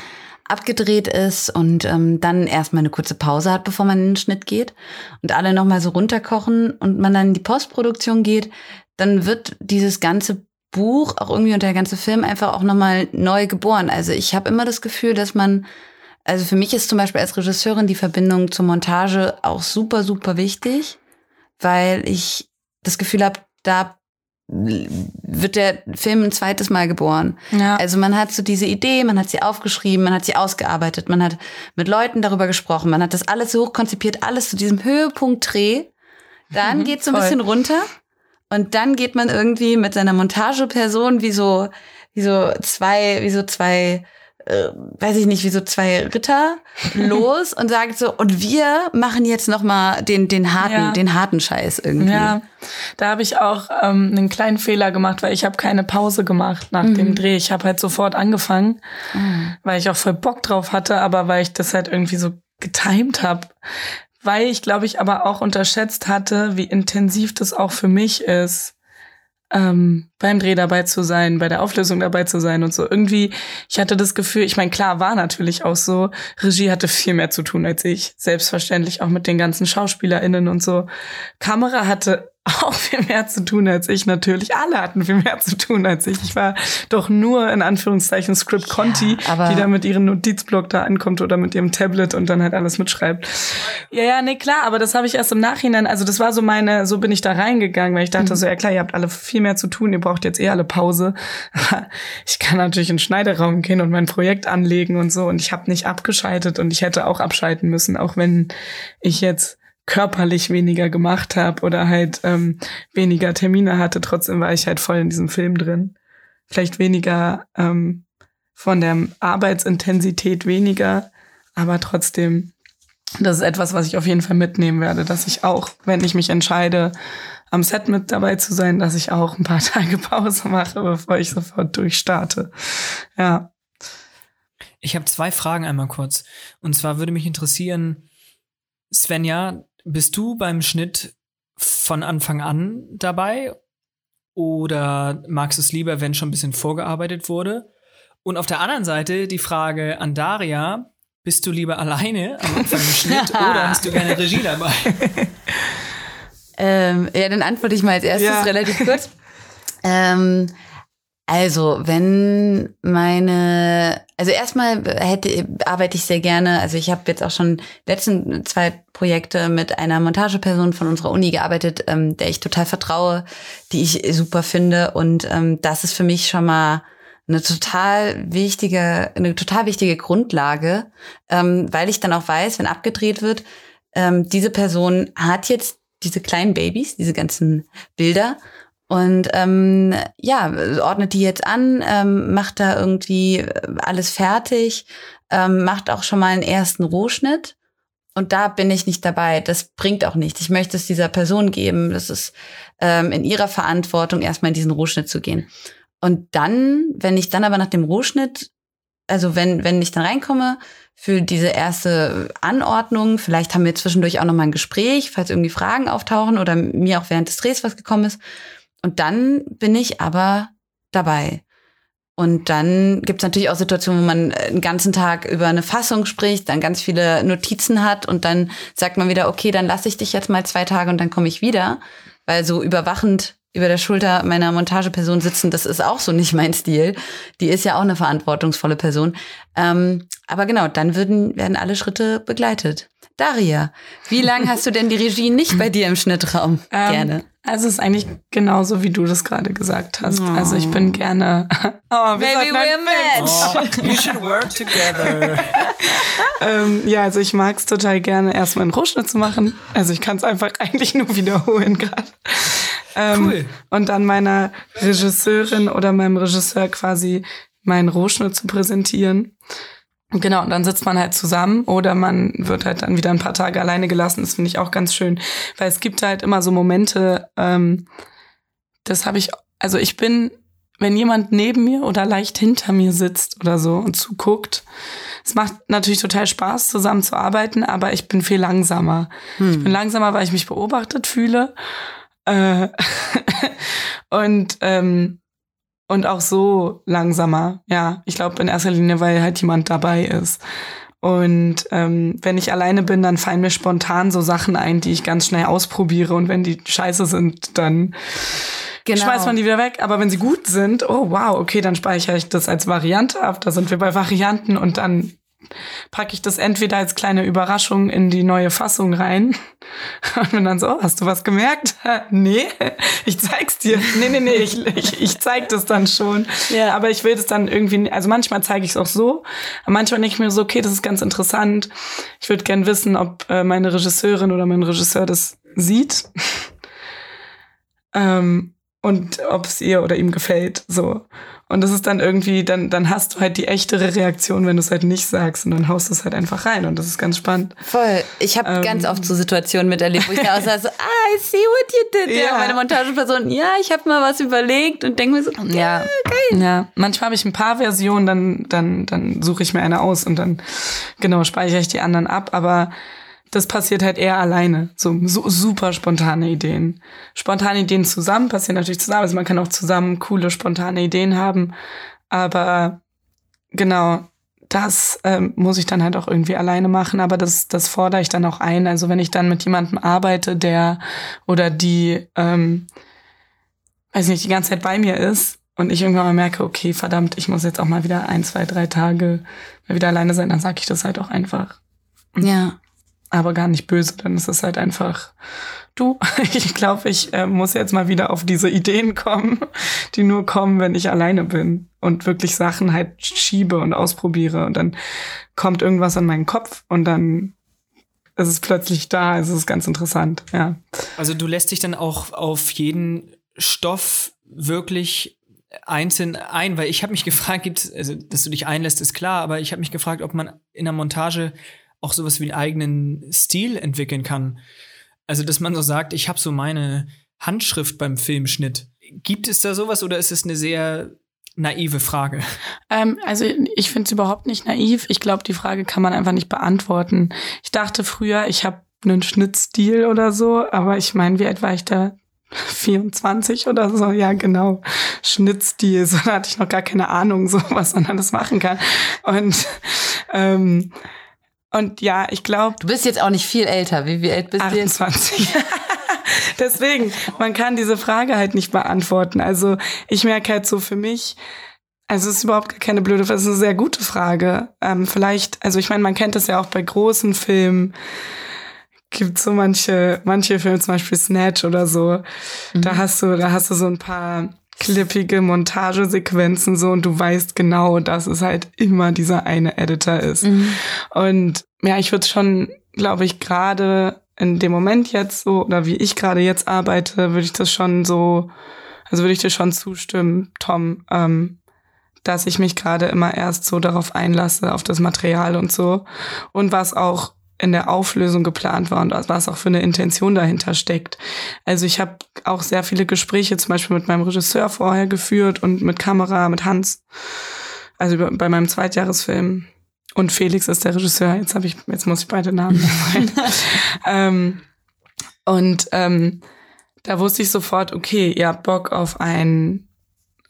abgedreht ist und ähm, dann erstmal eine kurze Pause hat, bevor man in den Schnitt geht und alle nochmal so runterkochen und man dann in die Postproduktion geht, dann wird dieses ganze Buch, auch irgendwie und der ganze Film einfach auch nochmal neu geboren. Also ich habe immer das Gefühl, dass man, also für mich ist zum Beispiel als Regisseurin die Verbindung zur Montage auch super, super wichtig, weil ich das Gefühl habe, da wird der Film ein zweites Mal geboren. Ja. Also man hat so diese Idee, man hat sie aufgeschrieben, man hat sie ausgearbeitet, man hat mit Leuten darüber gesprochen, man hat das alles so hoch konzipiert, alles zu diesem Höhepunkt Dreh. Dann mhm, geht's so ein bisschen runter und dann geht man irgendwie mit seiner Montageperson wie so wie so zwei wie so zwei äh, weiß ich nicht, wie so zwei Ritter los und sagt so, und wir machen jetzt noch mal den, den harten, ja. den harten Scheiß irgendwie. Ja, da habe ich auch ähm, einen kleinen Fehler gemacht, weil ich habe keine Pause gemacht nach mhm. dem Dreh. Ich habe halt sofort angefangen, mhm. weil ich auch voll Bock drauf hatte, aber weil ich das halt irgendwie so getimed habe. Weil ich, glaube ich, aber auch unterschätzt hatte, wie intensiv das auch für mich ist ähm, beim Dreh dabei zu sein, bei der Auflösung dabei zu sein und so. Irgendwie, ich hatte das Gefühl, ich meine, klar, war natürlich auch so, Regie hatte viel mehr zu tun als ich. Selbstverständlich auch mit den ganzen SchauspielerInnen und so. Kamera hatte auch viel mehr zu tun als ich natürlich. Alle hatten viel mehr zu tun als ich. Ich war doch nur in Anführungszeichen Script Conti, aber- die da mit ihrem Notizblock da ankommt oder mit ihrem Tablet und dann halt alles mitschreibt. Ja, ja, nee, klar, aber das habe ich erst im Nachhinein, also das war so meine, so bin ich da reingegangen, weil ich dachte so, ja klar, ihr habt alle viel mehr zu tun, ihr braucht jetzt eh alle Pause. Aber ich kann natürlich in den Schneideraum gehen und mein Projekt anlegen und so und ich habe nicht abgeschaltet und ich hätte auch abschalten müssen, auch wenn ich jetzt körperlich weniger gemacht habe oder halt ähm, weniger Termine hatte, trotzdem war ich halt voll in diesem Film drin. Vielleicht weniger ähm, von der Arbeitsintensität weniger, aber trotzdem, das ist etwas, was ich auf jeden Fall mitnehmen werde, dass ich auch, wenn ich mich entscheide, am Set mit dabei zu sein, dass ich auch ein paar Tage Pause mache, bevor ich sofort durchstarte. Ja. Ich habe zwei Fragen einmal kurz. Und zwar würde mich interessieren, Svenja, bist du beim Schnitt von Anfang an dabei? Oder magst du es lieber, wenn schon ein bisschen vorgearbeitet wurde? Und auf der anderen Seite die Frage an Daria, bist du lieber alleine am Anfang im Schnitt oder hast du gerne Regie dabei? Ähm, ja, dann antworte ich mal als erstes Ja. relativ kurz. ähm, also, wenn meine, also erstmal hätte, arbeite ich sehr gerne, also ich habe jetzt auch schon letzten zwei Projekte mit einer Montageperson von unserer Uni gearbeitet, ähm, der ich total vertraue, die ich super finde. Und ähm, das ist für mich schon mal eine total wichtige, eine total wichtige Grundlage, ähm, weil ich dann auch weiß, wenn abgedreht wird, ähm, diese Person hat jetzt diese kleinen Babys, diese ganzen Bilder und ähm, ja, ordnet die jetzt an, ähm, macht da irgendwie äh, alles fertig, ähm, macht auch schon mal einen ersten Rohschnitt. Und da bin ich nicht dabei. Das bringt auch nichts. Ich möchte es dieser Person geben. Das ist ähm, in ihrer Verantwortung, erstmal in diesen Rohschnitt zu gehen. Und dann, wenn ich dann aber nach dem Rohschnitt, also wenn, wenn ich dann reinkomme für diese erste Anordnung, vielleicht haben wir zwischendurch auch nochmal ein Gespräch, falls irgendwie Fragen auftauchen oder mir auch während des Drehs was gekommen ist. Und dann bin ich aber dabei. Und dann gibt es natürlich auch Situationen, wo man einen ganzen Tag über eine Fassung spricht, dann ganz viele Notizen hat und dann sagt man wieder, okay, dann lasse ich dich jetzt mal zwei Tage und dann komme ich wieder. Weil so überwachend über der Schulter meiner Montageperson sitzen, das ist auch so nicht mein Stil. Die ist ja auch eine verantwortungsvolle Person. Ähm, aber genau, dann würden, werden alle Schritte begleitet. Daria, wie lange hast du denn die Regie nicht bei dir im Schnittraum? Ähm, Gerne. Also es ist eigentlich genauso, wie du das gerade gesagt hast. Oh. Also ich bin gerne. Oh, wir Maybe we're match. Oh, you should work together. Ähm, ja, also ich mag es total gerne, erstmal einen Rohschnitt zu machen. Also ich kann es einfach eigentlich nur wiederholen gerade. Ähm, Cool. Und dann meiner Regisseurin oder meinem Regisseur quasi meinen Rohschnitt zu präsentieren. Genau, und dann sitzt man halt zusammen oder man wird halt dann wieder ein paar Tage alleine gelassen. Das finde ich auch ganz schön, weil es gibt halt immer so Momente, ähm, das habe ich, also ich bin, wenn jemand neben mir oder leicht hinter mir sitzt oder so und zuguckt, es macht natürlich total Spaß, zusammen zu arbeiten, aber ich bin viel langsamer. Ich bin langsamer, weil ich mich beobachtet fühle. Äh, und, ähm, und auch so langsamer. Ja, ich glaube in erster Linie, weil halt jemand dabei ist. Und ähm, wenn ich alleine bin, dann fallen mir spontan so Sachen ein, die ich ganz schnell ausprobiere. Und wenn die scheiße sind, dann Genau. schmeißt man die wieder weg. Aber wenn sie gut sind, oh wow, okay, dann speichere ich das als Variante ab. Da sind wir bei Varianten und dann packe ich das entweder als kleine Überraschung in die neue Fassung rein und bin dann so, oh, hast du was gemerkt? nee, ich zeig's dir. Nee, nee, nee, ich, ich, ich zeig das dann schon. Ja. Aber ich will das dann irgendwie, also manchmal zeige ich es auch so, aber manchmal denke ich mir so, okay, das ist ganz interessant. Ich würde gern wissen, ob äh, meine Regisseurin oder mein Regisseur das sieht. ähm, und ob es ihr oder ihm gefällt, so. Und das ist dann irgendwie, dann, dann hast du halt die echtere Reaktion, wenn du es halt nicht sagst und dann haust du es halt einfach rein und das ist ganz spannend. Voll. Ich habe Ähm. ganz oft so Situationen miterlebt, wo ich da sage, so, ah, I see what you did. Ja. Ja. Meine Montageperson, ja, ich habe mal was überlegt und denke mir so, Ja, geil. Ja, manchmal habe ich ein paar Versionen, dann, dann, dann suche ich mir eine aus und dann, genau, speichere ich die anderen ab. Aber das passiert halt eher alleine. So, so super spontane Ideen. Spontane Ideen zusammen passieren natürlich zusammen. Also man kann auch zusammen coole, spontane Ideen haben. Aber genau, das ähm, muss ich dann halt auch irgendwie alleine machen, aber das, das fordere ich dann auch ein. Also wenn ich dann mit jemandem arbeite, der oder die, ähm, weiß nicht, die ganze Zeit bei mir ist und ich irgendwann mal merke, okay, verdammt, ich muss jetzt auch mal wieder ein, zwei, drei Tage mal wieder alleine sein, dann sage ich das halt auch einfach. Ja. Aber gar nicht böse, dann ist es halt einfach, du, ich glaube, ich äh, muss jetzt mal wieder auf diese Ideen kommen, die nur kommen, wenn ich alleine bin und wirklich Sachen halt schiebe und ausprobiere und dann kommt irgendwas in meinen Kopf und dann ist es plötzlich da. Es ist ganz interessant, ja. Also du lässt dich dann auch auf jeden Stoff wirklich einzeln ein, weil ich habe mich gefragt, gibt also dass du dich einlässt, ist klar, aber ich habe mich gefragt, ob man in der Montage auch sowas wie einen eigenen Stil entwickeln kann. Also, dass man so sagt, ich habe so meine Handschrift beim Filmschnitt. Gibt es da sowas oder ist es eine sehr naive Frage? Ähm, also ich finde es überhaupt nicht naiv. Ich glaube, die Frage kann man einfach nicht beantworten. Ich dachte früher, ich habe einen Schnittstil oder so, aber ich meine, wie alt war ich da? 24 oder so, ja genau, Schnittstil, so da hatte ich noch gar keine Ahnung, so was man alles machen kann. Und ähm, und ja, ich glaube. Du bist jetzt auch nicht viel älter. Wie, wie alt bist 28. du jetzt? Deswegen, man kann diese Frage halt nicht beantworten. Also ich merke halt so für mich, also es ist überhaupt keine blöde Frage, es ist eine sehr gute Frage. Ähm, vielleicht, also ich meine, man kennt das ja auch bei großen Filmen gibt so manche, manche Filme, zum Beispiel Snatch oder so. Mhm. Da hast du, da hast du so ein paar klippige Montagesequenzen so und du weißt genau, dass es halt immer dieser eine Editor ist. Mhm. Und ja, ich würde schon, glaube ich, gerade in dem Moment jetzt so, oder wie ich gerade jetzt arbeite, würde ich das schon so, also würde ich dir schon zustimmen, Tom, ähm, dass ich mich gerade immer erst so darauf einlasse, auf das Material und so. Und was auch in der Auflösung geplant war und was auch für eine Intention dahinter steckt. Also ich habe auch sehr viele Gespräche zum Beispiel mit meinem Regisseur vorher geführt und mit Kamera, mit Hans, also bei meinem Zweitjahresfilm. Und Felix ist der Regisseur. Jetzt habe ich, jetzt muss ich beide Namen sagen. ähm, und ähm, da wusste ich sofort, okay, ihr habt Bock auf ein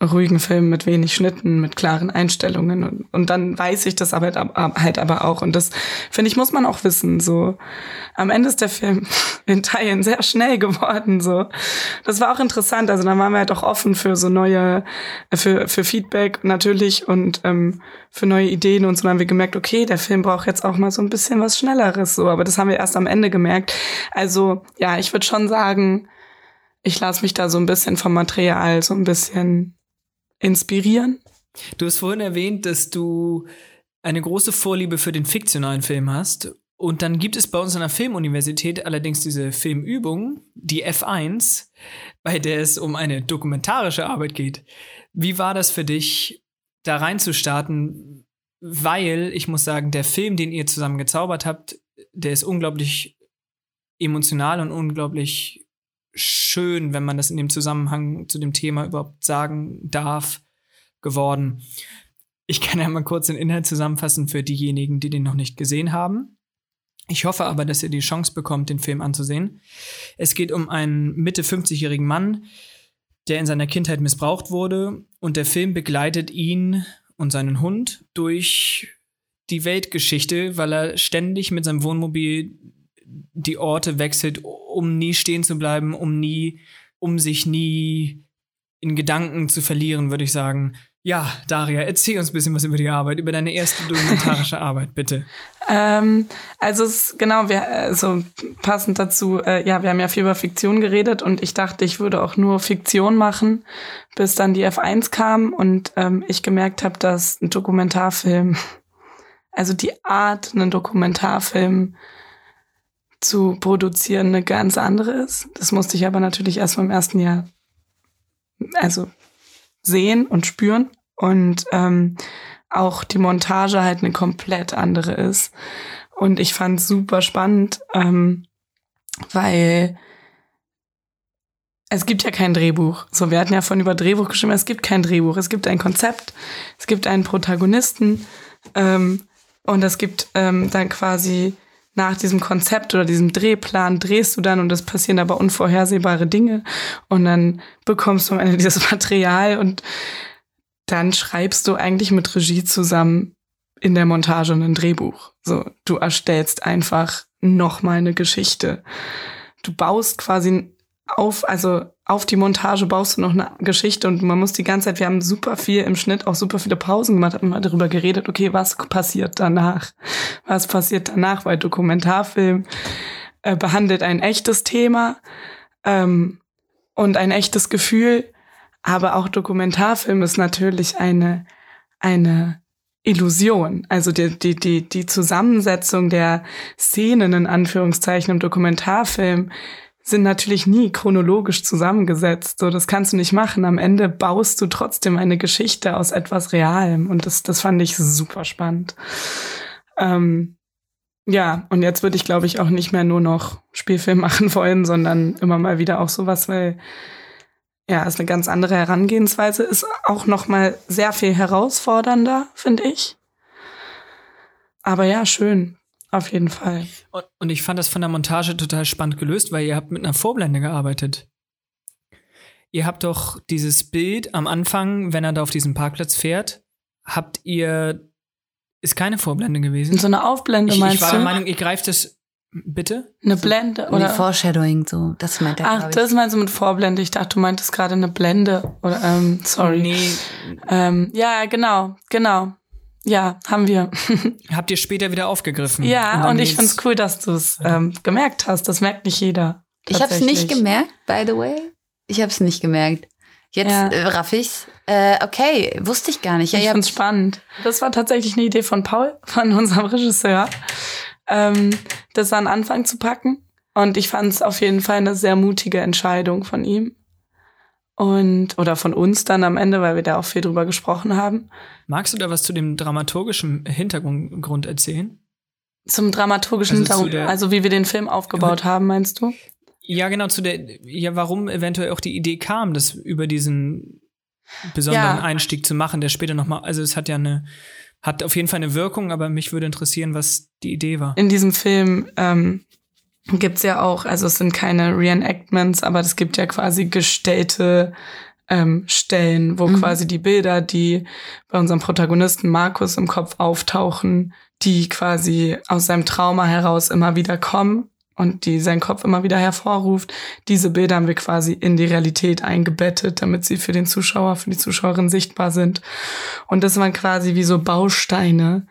ruhigen Film mit wenig Schnitten, mit klaren Einstellungen und, und dann weiß ich das aber halt aber auch. Und das finde ich muss man auch wissen so. Am Ende ist der Film in Teilen sehr schnell geworden so. Das war auch interessant. Also dann waren wir halt auch offen für so neue für für Feedback natürlich und ähm, für neue Ideen und so. Dann haben wir gemerkt okay der Film braucht jetzt auch mal so ein bisschen was schnelleres so. Aber das haben wir erst am Ende gemerkt. Also ja ich würde schon sagen ich lasse mich da so ein bisschen vom Material so ein bisschen inspirieren. Du hast vorhin erwähnt, dass du eine große Vorliebe für den fiktionalen Film hast. Und dann gibt es bei uns an der Filmuniversität allerdings diese Filmübung, die F1, bei der es um eine dokumentarische Arbeit geht. Wie war das für dich, da reinzustarten? Weil, ich muss sagen, der Film, den ihr zusammen gezaubert habt, der ist unglaublich emotional und unglaublich schön, wenn man das in dem Zusammenhang zu dem Thema überhaupt sagen darf, geworden. Ich kann ja mal kurz den Inhalt zusammenfassen für diejenigen, die den noch nicht gesehen haben. Ich hoffe aber, dass ihr die Chance bekommt, den Film anzusehen. Es geht um einen Mitte 50-jährigen Mann, der in seiner Kindheit missbraucht wurde und der Film begleitet ihn und seinen Hund durch die Weltgeschichte, weil er ständig mit seinem Wohnmobil die Orte wechselt, um nie stehen zu bleiben, um nie, um sich nie in Gedanken zu verlieren, würde ich sagen. Ja, Daria, erzähl uns ein bisschen was über die Arbeit, über deine erste dokumentarische Arbeit, bitte. Ähm, also es, genau, wir, also passend dazu, äh, ja, wir haben ja viel über Fiktion geredet und ich dachte, ich würde auch nur Fiktion machen, bis dann die F1 kam und ähm, ich gemerkt habe, dass ein Dokumentarfilm, also die Art, einen Dokumentarfilm zu produzieren eine ganz andere ist. Das musste ich aber natürlich erst beim ersten Jahr also sehen und spüren und ähm, auch die Montage halt eine komplett andere ist. Und ich fand super spannend, ähm, weil es gibt ja kein Drehbuch. So, wir hatten ja von über Drehbuch geschrieben, es gibt kein Drehbuch. Es gibt ein Konzept, es gibt einen Protagonisten ähm, und es gibt ähm, dann quasi nach diesem Konzept oder diesem Drehplan drehst du dann und es passieren aber unvorhersehbare Dinge und dann bekommst du am Ende dieses Material und dann schreibst du eigentlich mit Regie zusammen in der Montage ein Drehbuch. So, du erstellst einfach nochmal eine Geschichte. Du baust quasi auf, also auf die Montage baust du noch eine Geschichte und man muss die ganze Zeit, wir haben super viel im Schnitt, auch super viele Pausen gemacht, haben mal darüber geredet, okay, was passiert danach? Was passiert danach? Weil Dokumentarfilm äh, behandelt ein echtes Thema ähm, und ein echtes Gefühl, aber auch Dokumentarfilm ist natürlich eine, eine Illusion. Also die, die, die, die Zusammensetzung der Szenen in Anführungszeichen im Dokumentarfilm sind natürlich nie chronologisch zusammengesetzt. So, das kannst du nicht machen. Am Ende baust du trotzdem eine Geschichte aus etwas Realem. Und das, das fand ich super spannend. Ähm, ja, und jetzt würde ich, glaube ich, auch nicht mehr nur noch Spielfilm machen wollen, sondern immer mal wieder auch sowas, weil ja, ist eine ganz andere Herangehensweise, ist auch noch mal sehr viel herausfordernder, finde ich. Aber ja, schön. Auf jeden Fall. Und, und ich fand das von der Montage total spannend gelöst, weil ihr habt mit einer Vorblende gearbeitet. Ihr habt doch dieses Bild am Anfang, wenn er da auf diesem Parkplatz fährt, habt ihr ist keine Vorblende gewesen. So eine Aufblende ich, meinst ich war du? der Meinung, ihr greift es bitte. eine Blende Oder oder? Foreshadowing, so. Das meint er, Ach, ich. das meinst du mit Vorblende. Ich dachte, du meintest gerade eine Blende. Oder ähm, sorry. Nee, Ähm, ja, genau, genau. Ja, haben wir. habt ihr später wieder aufgegriffen. ja, dann und ich find's cool, dass du es ähm, gemerkt hast. Das merkt nicht jeder. Ich habe es nicht gemerkt, by the way. Ich habe es nicht gemerkt. Jetzt Ja. äh, raff ich's. Äh, okay, wusste ich gar nicht. Ja, ich ihr find's habt, spannend. Das war tatsächlich eine Idee von Paul, von unserem Regisseur, ähm, das an Anfang zu packen. Und ich fand es auf jeden Fall eine sehr mutige Entscheidung von ihm. Und, oder von uns dann am Ende, weil wir da auch viel drüber gesprochen haben. Magst du da was zu dem dramaturgischen Hintergrund erzählen? Zum dramaturgischen Also Hintergrund, der- also wie wir den Film aufgebaut haben, meinst du? Ja, genau, zu der, ja, warum eventuell auch die Idee kam, das über diesen besonderen Ja. Einstieg zu machen, der später nochmal, also es hat ja eine, hat auf jeden Fall eine Wirkung, aber mich würde interessieren, was die Idee war. In diesem Film ähm, gibt's ja auch, also es sind keine Reenactments, aber es gibt ja quasi gestellte ähm, Stellen, wo Mhm. quasi die Bilder, die bei unserem Protagonisten Markus im Kopf auftauchen, die quasi aus seinem Trauma heraus immer wieder kommen und die sein Kopf immer wieder hervorruft. Diese Bilder haben wir quasi in die Realität eingebettet, damit sie für den Zuschauer, für die Zuschauerin sichtbar sind. Und das waren quasi wie so Bausteine,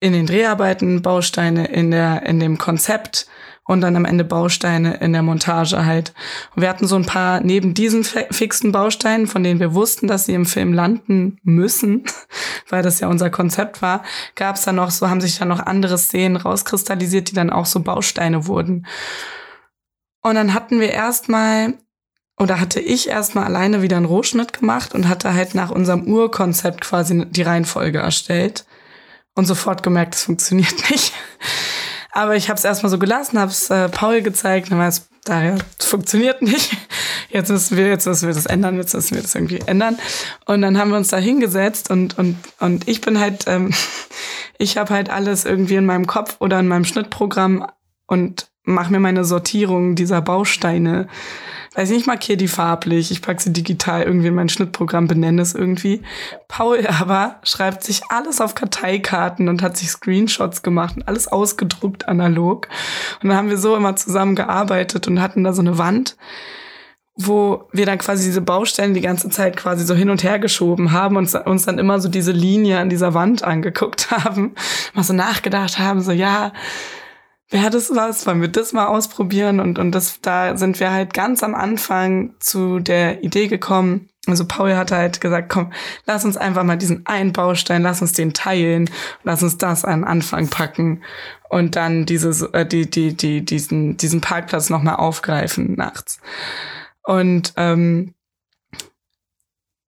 in den Dreharbeiten, Bausteine in der, in dem Konzept und dann am Ende Bausteine in der Montage halt. Und wir hatten so ein paar neben diesen fi- fixen Bausteinen, von denen wir wussten, dass sie im Film landen müssen, weil das ja unser Konzept war, gab es dann noch so, haben sich dann noch andere Szenen rauskristallisiert, die dann auch so Bausteine wurden. Und dann hatten wir erstmal oder hatte ich erstmal alleine wieder einen Rohschnitt gemacht und hatte halt nach unserem Urkonzept quasi die Reihenfolge erstellt und sofort gemerkt, es funktioniert nicht. Aber ich habe es erstmal so gelassen, habe es äh, Paul gezeigt, war es, daher, funktioniert nicht. Jetzt müssen wir, jetzt müssen wir das ändern, jetzt müssen wir das irgendwie ändern. Und dann haben wir uns da hingesetzt und und und ich bin halt, ähm, ich habe halt alles irgendwie in meinem Kopf oder in meinem Schnittprogramm und mache mir meine Sortierung dieser Bausteine weiß nicht, ich markiere die farblich, ich packe sie digital irgendwie in mein Schnittprogramm, benenne es irgendwie. Paul aber schreibt sich alles auf Karteikarten und hat sich Screenshots gemacht und alles ausgedruckt analog. Und dann haben wir so immer zusammen gearbeitet und hatten da so eine Wand, wo wir dann quasi diese Baustellen die ganze Zeit quasi so hin und her geschoben haben und uns dann immer so diese Linie an dieser Wand angeguckt haben, mal so nachgedacht haben, so ja, wäre das was, wollen wir das mal ausprobieren und, und das, da sind wir halt ganz am Anfang zu der Idee gekommen. Also Paul hat halt gesagt, komm, lass uns einfach mal diesen einen Baustein, lass uns den teilen, lass uns das an Anfang packen und dann dieses, äh, die, die, die, diesen, diesen Parkplatz nochmal aufgreifen nachts. Und, ähm,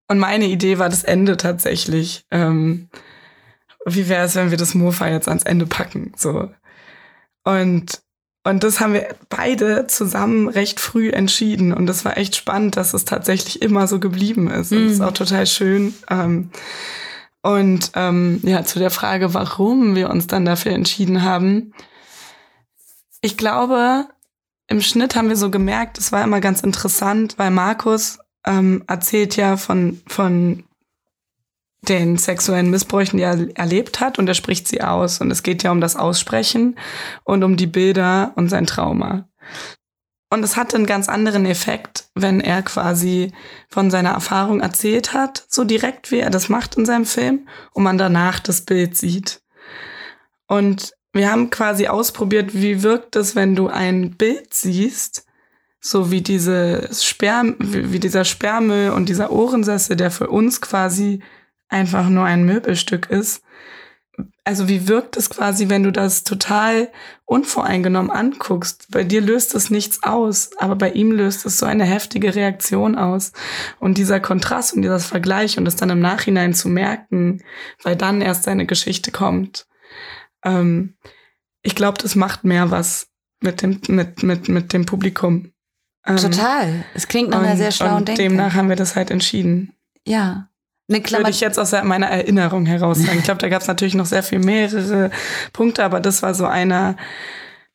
und meine Idee war das Ende tatsächlich. Ähm, wie wäre es, wenn wir das Mofa jetzt ans Ende packen? So. Und, und das haben wir beide zusammen recht früh entschieden. Und das war echt spannend, dass es tatsächlich immer so geblieben ist. Und das ist Mhm. auch total schön. Ähm, und ähm, ja, zu der Frage, warum wir uns dann dafür entschieden haben. ich glaube, im Schnitt haben wir so gemerkt, es war immer ganz interessant, weil Markus ähm, erzählt ja von, von den sexuellen Missbräuchen, die er erlebt hat, und er spricht sie aus. Und es geht ja um das Aussprechen und um die Bilder und sein Trauma. Und es hatte einen ganz anderen Effekt, wenn er quasi von seiner Erfahrung erzählt hat, so direkt wie er das macht in seinem Film, und man danach das Bild sieht. Und wir haben quasi ausprobiert, wie wirkt es, wenn du ein Bild siehst, so wie diese Sperm, wie dieser Sperrmüll und dieser Ohrensessel, der für uns quasi einfach nur ein Möbelstück ist. Also wie wirkt es quasi, wenn du das total unvoreingenommen anguckst? Bei dir löst es nichts aus, aber bei ihm löst es so eine heftige Reaktion aus. Und dieser Kontrast und dieser Vergleich und es dann im Nachhinein zu merken, weil dann erst seine Geschichte kommt. Ähm, ich glaube, das macht mehr was mit dem, mit, mit, mit dem Publikum. Ähm, Total. Es klingt nach einer sehr schlauen Denke. Demnach haben wir das halt entschieden. Ja. Eine Klammer Würde ich jetzt aus meiner Erinnerung heraus sagen. Ich glaube, da gab es natürlich noch sehr viel mehrere Punkte, aber das war so einer,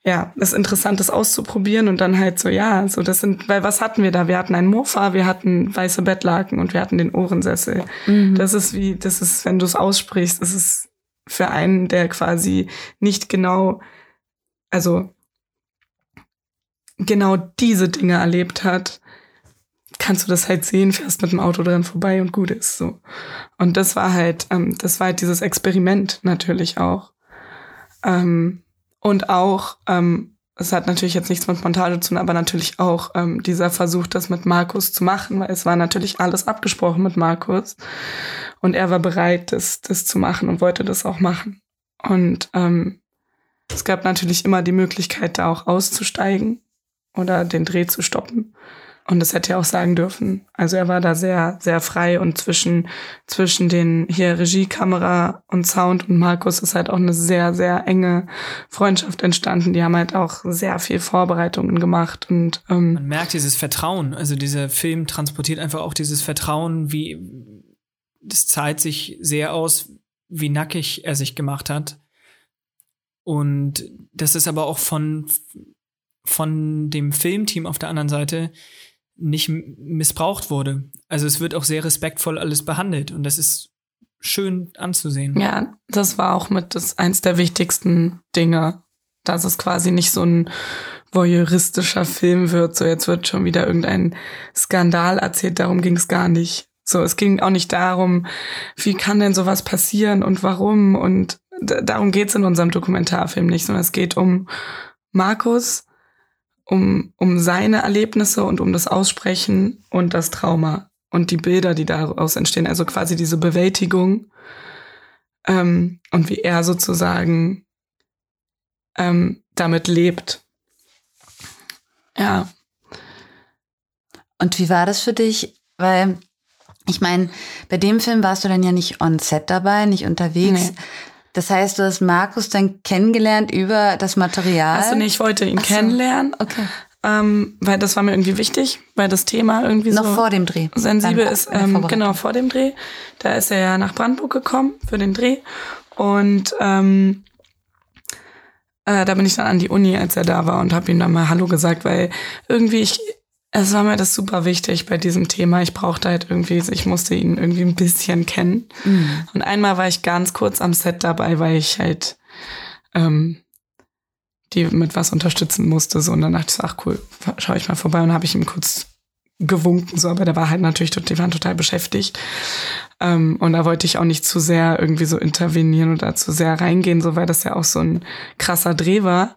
ja, das Interessantes auszuprobieren und dann halt so, ja, so das sind, weil was hatten wir da? Wir hatten ein Mofa, wir hatten weiße Bettlaken und wir hatten den Ohrensessel. Mhm. Das ist wie, das ist, wenn du es aussprichst, ist für einen, der quasi nicht genau, also genau diese Dinge erlebt hat, kannst du das halt sehen, fährst mit dem Auto dran vorbei und gut ist so. Und das war halt, ähm, das war halt dieses Experiment natürlich auch. Ähm, und auch, ähm, es hat natürlich jetzt nichts mit Montage zu tun, aber natürlich auch ähm, dieser Versuch, das mit Markus zu machen, weil es war natürlich alles abgesprochen mit Markus. Und er war bereit, das, das zu machen und wollte das auch machen. Und ähm, es gab natürlich immer die Möglichkeit, da auch auszusteigen oder den Dreh zu stoppen. Und das hätte er auch sagen dürfen. Also er war da sehr, sehr frei und zwischen, zwischen den hier Regiekamera und Sound und Markus ist halt auch eine sehr, sehr enge Freundschaft entstanden. Die haben halt auch sehr viel Vorbereitungen gemacht und ähm, man merkt dieses Vertrauen. Also dieser Film transportiert einfach auch dieses Vertrauen, wie das zahlt sich sehr aus, wie nackig er sich gemacht hat. Und das ist aber auch von, von dem Filmteam auf der anderen Seite nicht missbraucht wurde. Also es wird auch sehr respektvoll alles behandelt und das ist schön anzusehen. Ja, das war auch mit das eins der wichtigsten Dinge, dass es quasi nicht so ein voyeuristischer Film wird. So jetzt wird schon wieder irgendein Skandal erzählt. Darum ging es gar nicht. So, es ging auch nicht darum, wie kann denn sowas passieren und warum und darum geht's in unserem Dokumentarfilm nicht, sondern es geht um Markus, um, um seine Erlebnisse und um das Aussprechen und das Trauma und die Bilder, die daraus entstehen. Also quasi diese Bewältigung ähm, und wie er sozusagen ähm, damit lebt. Ja. Und wie war das für dich? Weil ich meine, bei dem Film warst du dann ja nicht on set dabei, nicht unterwegs. Nee. Das heißt, du hast Markus dann kennengelernt über das Material? Also nee, ich wollte ihn so. kennenlernen. Okay. Ähm, weil das war mir irgendwie wichtig, weil das Thema irgendwie Noch so vor dem Dreh. sensibel dann, ist. Ähm, genau, vor dem Dreh. Da ist er ja nach Brandenburg gekommen für den Dreh. Und ähm, äh, da bin ich dann an die Uni, als er da war und habe ihm dann mal Hallo gesagt, weil irgendwie ich, es war mir das super wichtig bei diesem Thema. Ich brauchte halt irgendwie, ich musste ihn irgendwie ein bisschen kennen. Mhm. Und einmal war ich ganz kurz am Set dabei, weil ich halt ähm, die mit was unterstützen musste. So, und dann dachte ich, so, ach cool, schaue ich mal vorbei und habe ich ihm kurz gewunken, so, aber der war halt natürlich, die waren total beschäftigt. Ähm, und da wollte ich auch nicht zu sehr irgendwie so intervenieren oder zu sehr reingehen, so weil das ja auch so ein krasser Dreh war.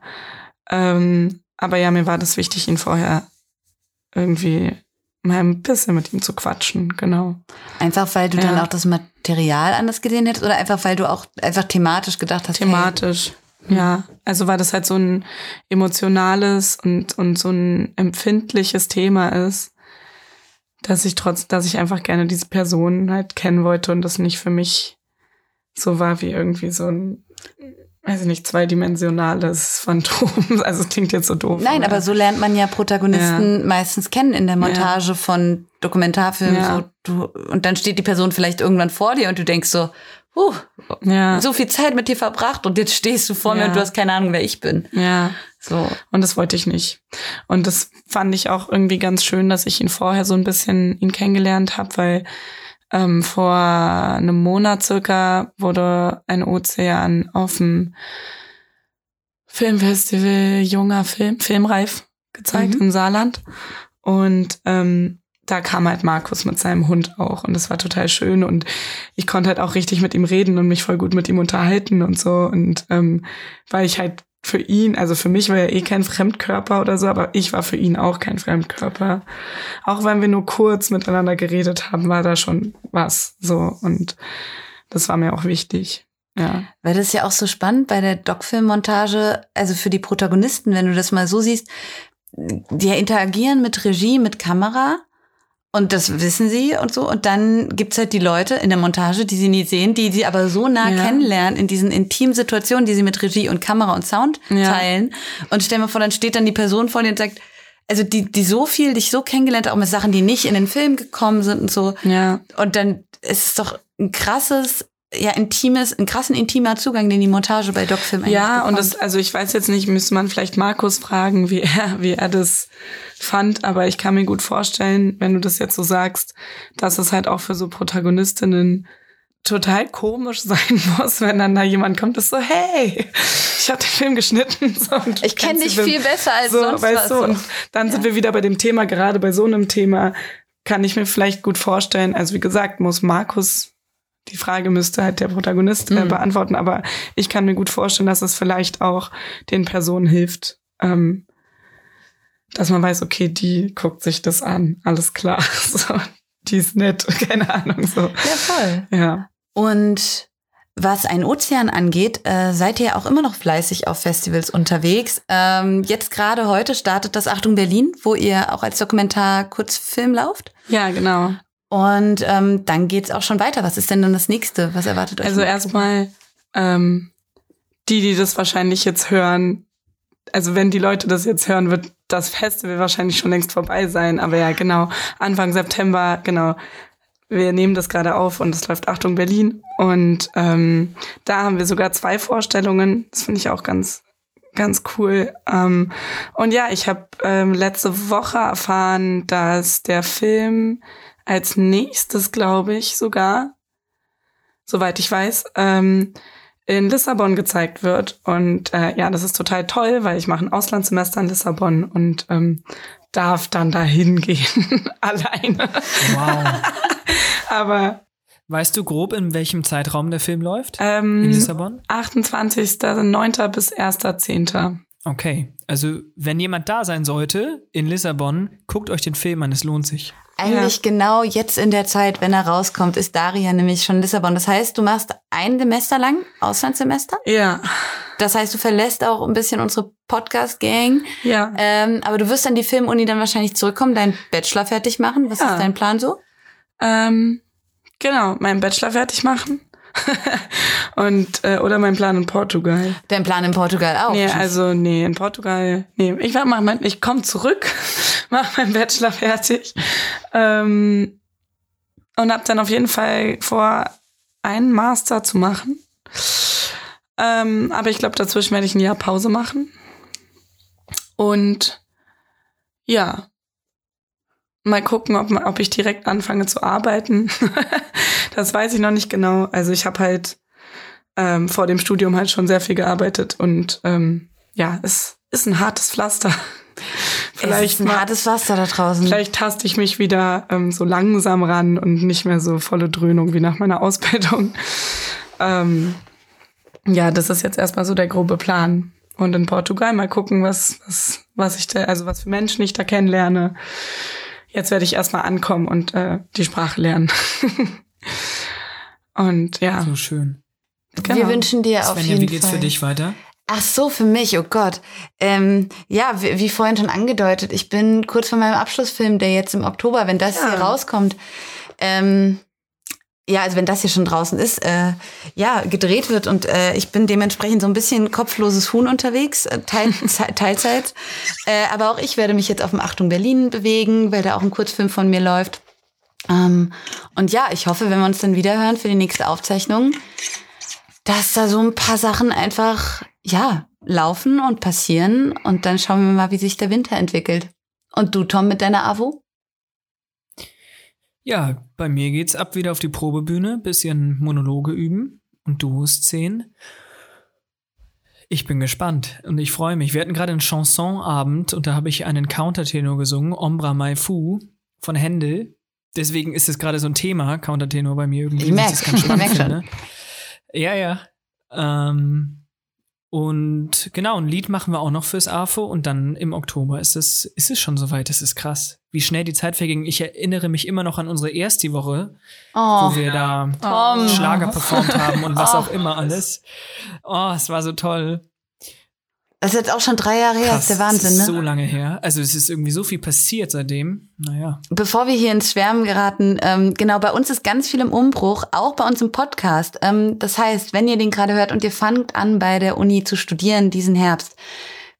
Ähm, aber ja, mir war das wichtig, ihn vorher irgendwie mal ein bisschen mit ihm zu quatschen, genau. Einfach weil du ja. dann auch das Material anders gesehen hättest oder einfach weil du auch einfach thematisch gedacht hast? Thematisch, hey. ja. Also weil das halt so ein emotionales und, und so ein empfindliches Thema ist, dass ich trotz, dass ich einfach gerne diese Person halt kennen wollte und das nicht für mich so war wie irgendwie so ein weiß ich nicht, zweidimensionales Phantom. Also es klingt jetzt so doof. Nein, oder? aber so lernt man ja Protagonisten ja. meistens kennen in der Montage ja. von Dokumentarfilmen. Ja. So, du, und dann steht die Person vielleicht irgendwann vor dir und du denkst so, huh, Ja. so viel Zeit mit dir verbracht und jetzt stehst du vor mir und du hast keine Ahnung, wer ich bin. Ja. So. Und das wollte ich nicht. Und das fand ich auch irgendwie ganz schön, dass ich ihn vorher so ein bisschen ihn kennengelernt habe, weil ähm, vor einem Monat circa wurde ein Ozean auf dem Filmfestival Junger Film, Filmreif gezeigt Mhm. im Saarland. Und ähm, da kam halt Markus mit seinem Hund auch und das war total schön und ich konnte halt auch richtig mit ihm reden und mich voll gut mit ihm unterhalten und so und ähm, weil ich halt für ihn, also für mich war er eh kein Fremdkörper oder so, aber ich war für ihn auch kein Fremdkörper. Auch wenn wir nur kurz miteinander geredet haben, war da schon was so und das war mir auch wichtig. Ja. Weil das ist ja auch so spannend bei der Doc-Film-Montage, also für die Protagonisten, wenn du das mal so siehst, die interagieren mit Regie, mit Kamera und das wissen sie und so. Und dann gibt's halt die Leute in der Montage, die sie nie sehen, die sie aber so nah Ja. kennenlernen in diesen intimen Situationen, die sie mit Regie und Kamera und Sound Ja. teilen. Und stell mal vor, dann steht dann die Person vor dir und sagt, also die, die so viel dich so kennengelernt, hat, auch mit Sachen, die nicht in den Film gekommen sind und so. Ja. Und dann ist es doch ein krasses, ja, intimes, ein krassen intimer Zugang, den die Montage bei Doc-Film eigentlich Ja, und bekommt. das, also ich weiß jetzt nicht, müsste man vielleicht Markus fragen, wie er, wie er das fand, aber ich kann mir gut vorstellen, wenn du das jetzt so sagst, dass es halt auch für so Protagonistinnen total komisch sein muss, wenn dann da jemand kommt, ist so, hey, ich habe den Film geschnitten. So, und Ich kenn kennst dich viel besser als so, sonst weißt was, so. und dann sind wir wieder bei dem Thema, gerade bei so einem Thema kann ich mir vielleicht gut vorstellen, also wie gesagt, muss Markus die Frage müsste halt der Protagonist äh, Mhm. beantworten, aber ich kann mir gut vorstellen, dass es vielleicht auch den Personen hilft, ähm, dass man weiß, okay, die guckt sich das an, alles klar, so, die ist nett, keine Ahnung, so. Ja, voll. Ja, Und was ein Ozean angeht, äh, seid ihr auch immer noch fleißig auf Festivals unterwegs. Ähm, jetzt gerade heute startet das Achtung Berlin, wo ihr auch als Dokumentar Kurzfilm lauft. ja, genau. Und ähm, dann geht's auch schon weiter. Was ist denn dann das nächste? Was erwartet euch? Also erstmal ähm, die, die das wahrscheinlich jetzt hören, also wenn die Leute das jetzt hören, wird das Festival wahrscheinlich schon längst vorbei sein. Aber ja, genau, Anfang September, genau. Wir nehmen das gerade auf und es läuft Achtung Berlin. Und ähm, da haben wir sogar zwei Vorstellungen. Das finde ich auch ganz, ganz cool. Ähm, und ja, ich habe ähm, letzte Woche erfahren, dass der Film als nächstes, glaube ich, sogar, soweit ich weiß, ähm, in Lissabon gezeigt wird. Und äh, ja, das ist total toll, weil ich mache ein Auslandssemester in Lissabon und ähm, darf dann dahin gehen alleine. Wow. Aber weißt du grob, in welchem Zeitraum der Film läuft? in ähm, Lissabon? 28.09. bis 1.10. Okay. Also, wenn jemand da sein sollte in Lissabon, guckt euch den Film an, es lohnt sich. Eigentlich genau jetzt in der Zeit, wenn er rauskommt, ist Daria nämlich schon in Lissabon. Das heißt, du machst ein Semester lang Auslandssemester. Ja, Das heißt, du verlässt auch ein bisschen unsere Podcast-Gang. ja. Ähm, aber du wirst an die Filmuni dann wahrscheinlich zurückkommen, deinen Bachelor fertig machen. Was Ja. ist dein Plan so? Ähm, genau, meinen Bachelor fertig machen. und äh, oder mein Plan in Portugal. Dein Plan in Portugal auch. Nee, also nee, in Portugal. Nee, ich mach mein, ich komme zurück, mach meinen Bachelor fertig. Ähm, und hab dann auf jeden Fall vor, einen Master zu machen. Ähm, aber ich glaube, dazwischen werde ich ein Jahr Pause machen. Und ja, mal gucken, ob, ob ich direkt anfange zu arbeiten. das weiß ich noch nicht genau. Also ich habe halt ähm, vor dem Studium halt schon sehr viel gearbeitet und ähm, ja, es ist ein hartes Pflaster. es ist ein mal- hartes Wasser da draußen. Vielleicht taste ich mich wieder ähm, so langsam ran und nicht mehr so volle Dröhnung wie nach meiner Ausbildung. Ähm, ja, das ist jetzt erstmal so der grobe Plan. Und in Portugal mal gucken, was, was, was ich da, also was für Menschen ich da kennenlerne. Jetzt werde ich erstmal ankommen und äh, die Sprache lernen. und ja, So schön. genau. Wir wünschen dir auf Svenja, jeden wie geht's Fall. für dich weiter? Ach so, für mich, oh Gott. Ähm, ja, wie, wie vorhin schon angedeutet, ich bin kurz vor meinem Abschlussfilm, der jetzt im Oktober, wenn das Ja. hier rauskommt, ähm, ja, also wenn das hier schon draußen ist, äh, ja, gedreht wird und äh, ich bin dementsprechend so ein bisschen kopfloses Huhn unterwegs, äh, Teil, Ze- Teilzeit. Äh, aber auch ich werde mich jetzt auf dem Achtung Berlin bewegen, weil da auch ein Kurzfilm von mir läuft. Ähm, und ja, ich hoffe, wenn wir uns dann wieder hören für die nächste Aufzeichnung, dass da so ein paar Sachen einfach, ja, laufen und passieren. Und dann schauen wir mal, wie sich der Winter entwickelt. Und du, Tom, mit deiner AWO? Ja, bei mir geht's ab wieder auf die Probebühne, bisschen Monologe üben und Duo-Szenen. Ich bin gespannt und ich freue mich. Wir hatten gerade einen Chansonabend und da habe ich einen Countertenor gesungen, Ombra Mai Fu von Händel. Deswegen ist es gerade so ein Thema, Countertenor bei mir irgendwie. Ich merke, ich merke schon. Ja, ja. Ähm, und genau, ein Lied machen wir auch noch fürs AFO und dann im Oktober ist es, ist es schon soweit. Das ist krass, wie schnell die Zeit verging. Ich erinnere mich immer noch an unsere erste Woche, Oh, wo wir da Tom. Schlager performt haben und was auch immer alles. Oh, es war so toll. Das ist jetzt auch schon drei Jahre her, Krass, ist der Wahnsinn, es ist ne? so lange her. Also es ist irgendwie so viel passiert seitdem. Naja. Bevor wir hier ins Schwärmen geraten, ähm, genau, bei uns ist ganz viel im Umbruch, auch bei uns im Podcast. Ähm, das heißt, wenn ihr den gerade hört und ihr fangt an, bei der Uni zu studieren diesen Herbst,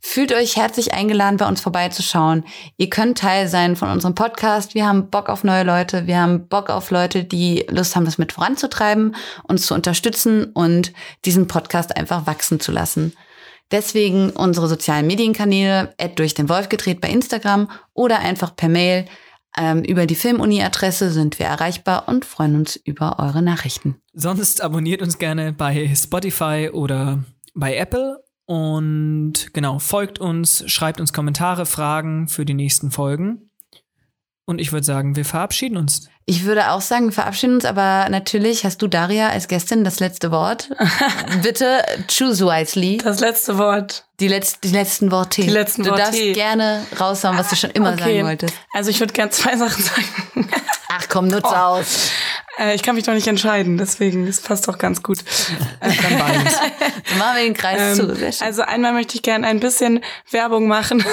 fühlt euch herzlich eingeladen, bei uns vorbeizuschauen. Ihr könnt Teil sein von unserem Podcast. Wir haben Bock auf neue Leute. Wir haben Bock auf Leute, die Lust haben, das mit voranzutreiben, uns zu unterstützen und diesen Podcast einfach wachsen zu lassen. Deswegen unsere sozialen Medienkanäle, durch den Wolf gedreht bei Instagram oder einfach per Mail. Ähm, über die Filmuni-Adresse sind wir erreichbar und freuen uns über eure Nachrichten. Sonst abonniert uns gerne bei Spotify oder bei Apple. Und genau, folgt uns, schreibt uns Kommentare, Fragen für die nächsten Folgen. Und ich würde sagen, wir verabschieden uns. Ich würde auch sagen, verabschieden uns, aber natürlich hast du, Daria, als Gästin das letzte Wort. Bitte choose wisely. Das letzte Wort. Die, letz die letzten Worte. Die letzten du Worte. darfst gerne raushauen, was du schon immer Okay. sagen wolltest. Also ich würde gern zwei Sachen sagen. Ach komm, nutz Oh. aus. Äh, ich kann mich doch nicht entscheiden, deswegen, das passt doch ganz gut. Dann beides. Dann machen wir den Kreis Ähm, zu. Also einmal möchte ich gerne ein bisschen Werbung machen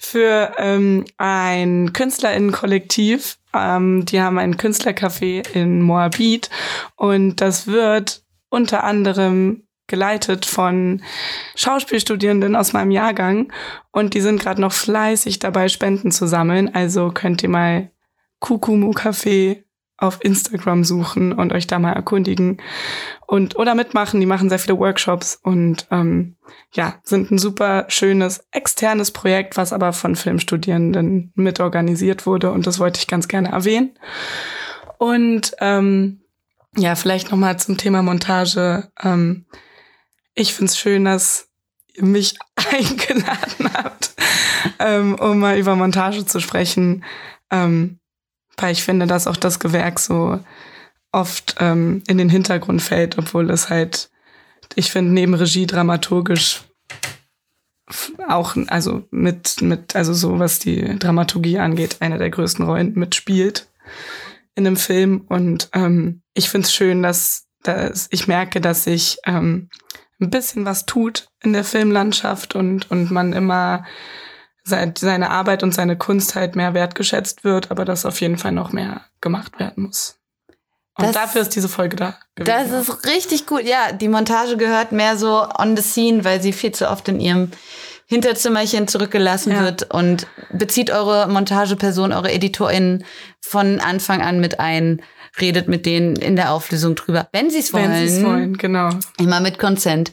für ähm, ein KünstlerInnen-Kollektiv. Ähm, die haben ein Künstlercafé in Moabit und das wird unter anderem geleitet von Schauspielstudierenden aus meinem Jahrgang und die sind gerade noch fleißig dabei, Spenden zu sammeln. Also könnt ihr mal Kukumu Café auf Instagram suchen und euch da mal erkundigen und oder mitmachen. Die machen sehr viele Workshops und ähm, ja, sind ein super schönes externes Projekt, was aber von Filmstudierenden mitorganisiert wurde und das wollte ich ganz gerne erwähnen. Und ähm, ja, vielleicht noch mal zum Thema Montage. Ähm, ich find's schön, dass ihr mich eingeladen habt, ähm, um mal über Montage zu sprechen. Ähm, weil ich finde, dass auch das Gewerk so oft ähm, in den Hintergrund fällt, obwohl es halt, ich finde, neben Regie dramaturgisch auch, also mit, mit, also so was die Dramaturgie angeht, eine der größten Rollen mitspielt in einem Film. Und ähm, ich finde es schön, dass, dass ich merke, dass sich ähm, ein bisschen was tut in der Filmlandschaft und, und man immer seine Arbeit und seine Kunst halt mehr wertgeschätzt wird, aber dass auf jeden Fall noch mehr gemacht werden muss. Und Das- dafür ist diese Folge da. Das gewesen. ist richtig gut. Ja, die Montage gehört mehr so on the scene, weil sie viel zu oft in ihrem Hinterzimmerchen zurückgelassen Ja. wird und bezieht eure Montageperson, eure EditorInnen von Anfang an mit ein, redet mit denen in der Auflösung drüber, wenn sie es wollen. Wenn sie es wollen, genau. Immer mit Consent.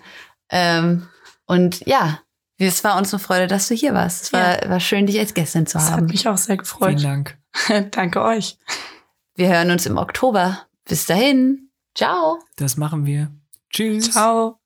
Ähm, und ja, es war uns eine Freude, dass du hier warst. Es war, war schön, dich als Gästin zu Das hat haben. mich auch sehr Vielen gefreut. Dank. Danke euch. Wir hören uns im Oktober. Bis dahin. Ciao. Das machen wir. Tschüss. Ciao.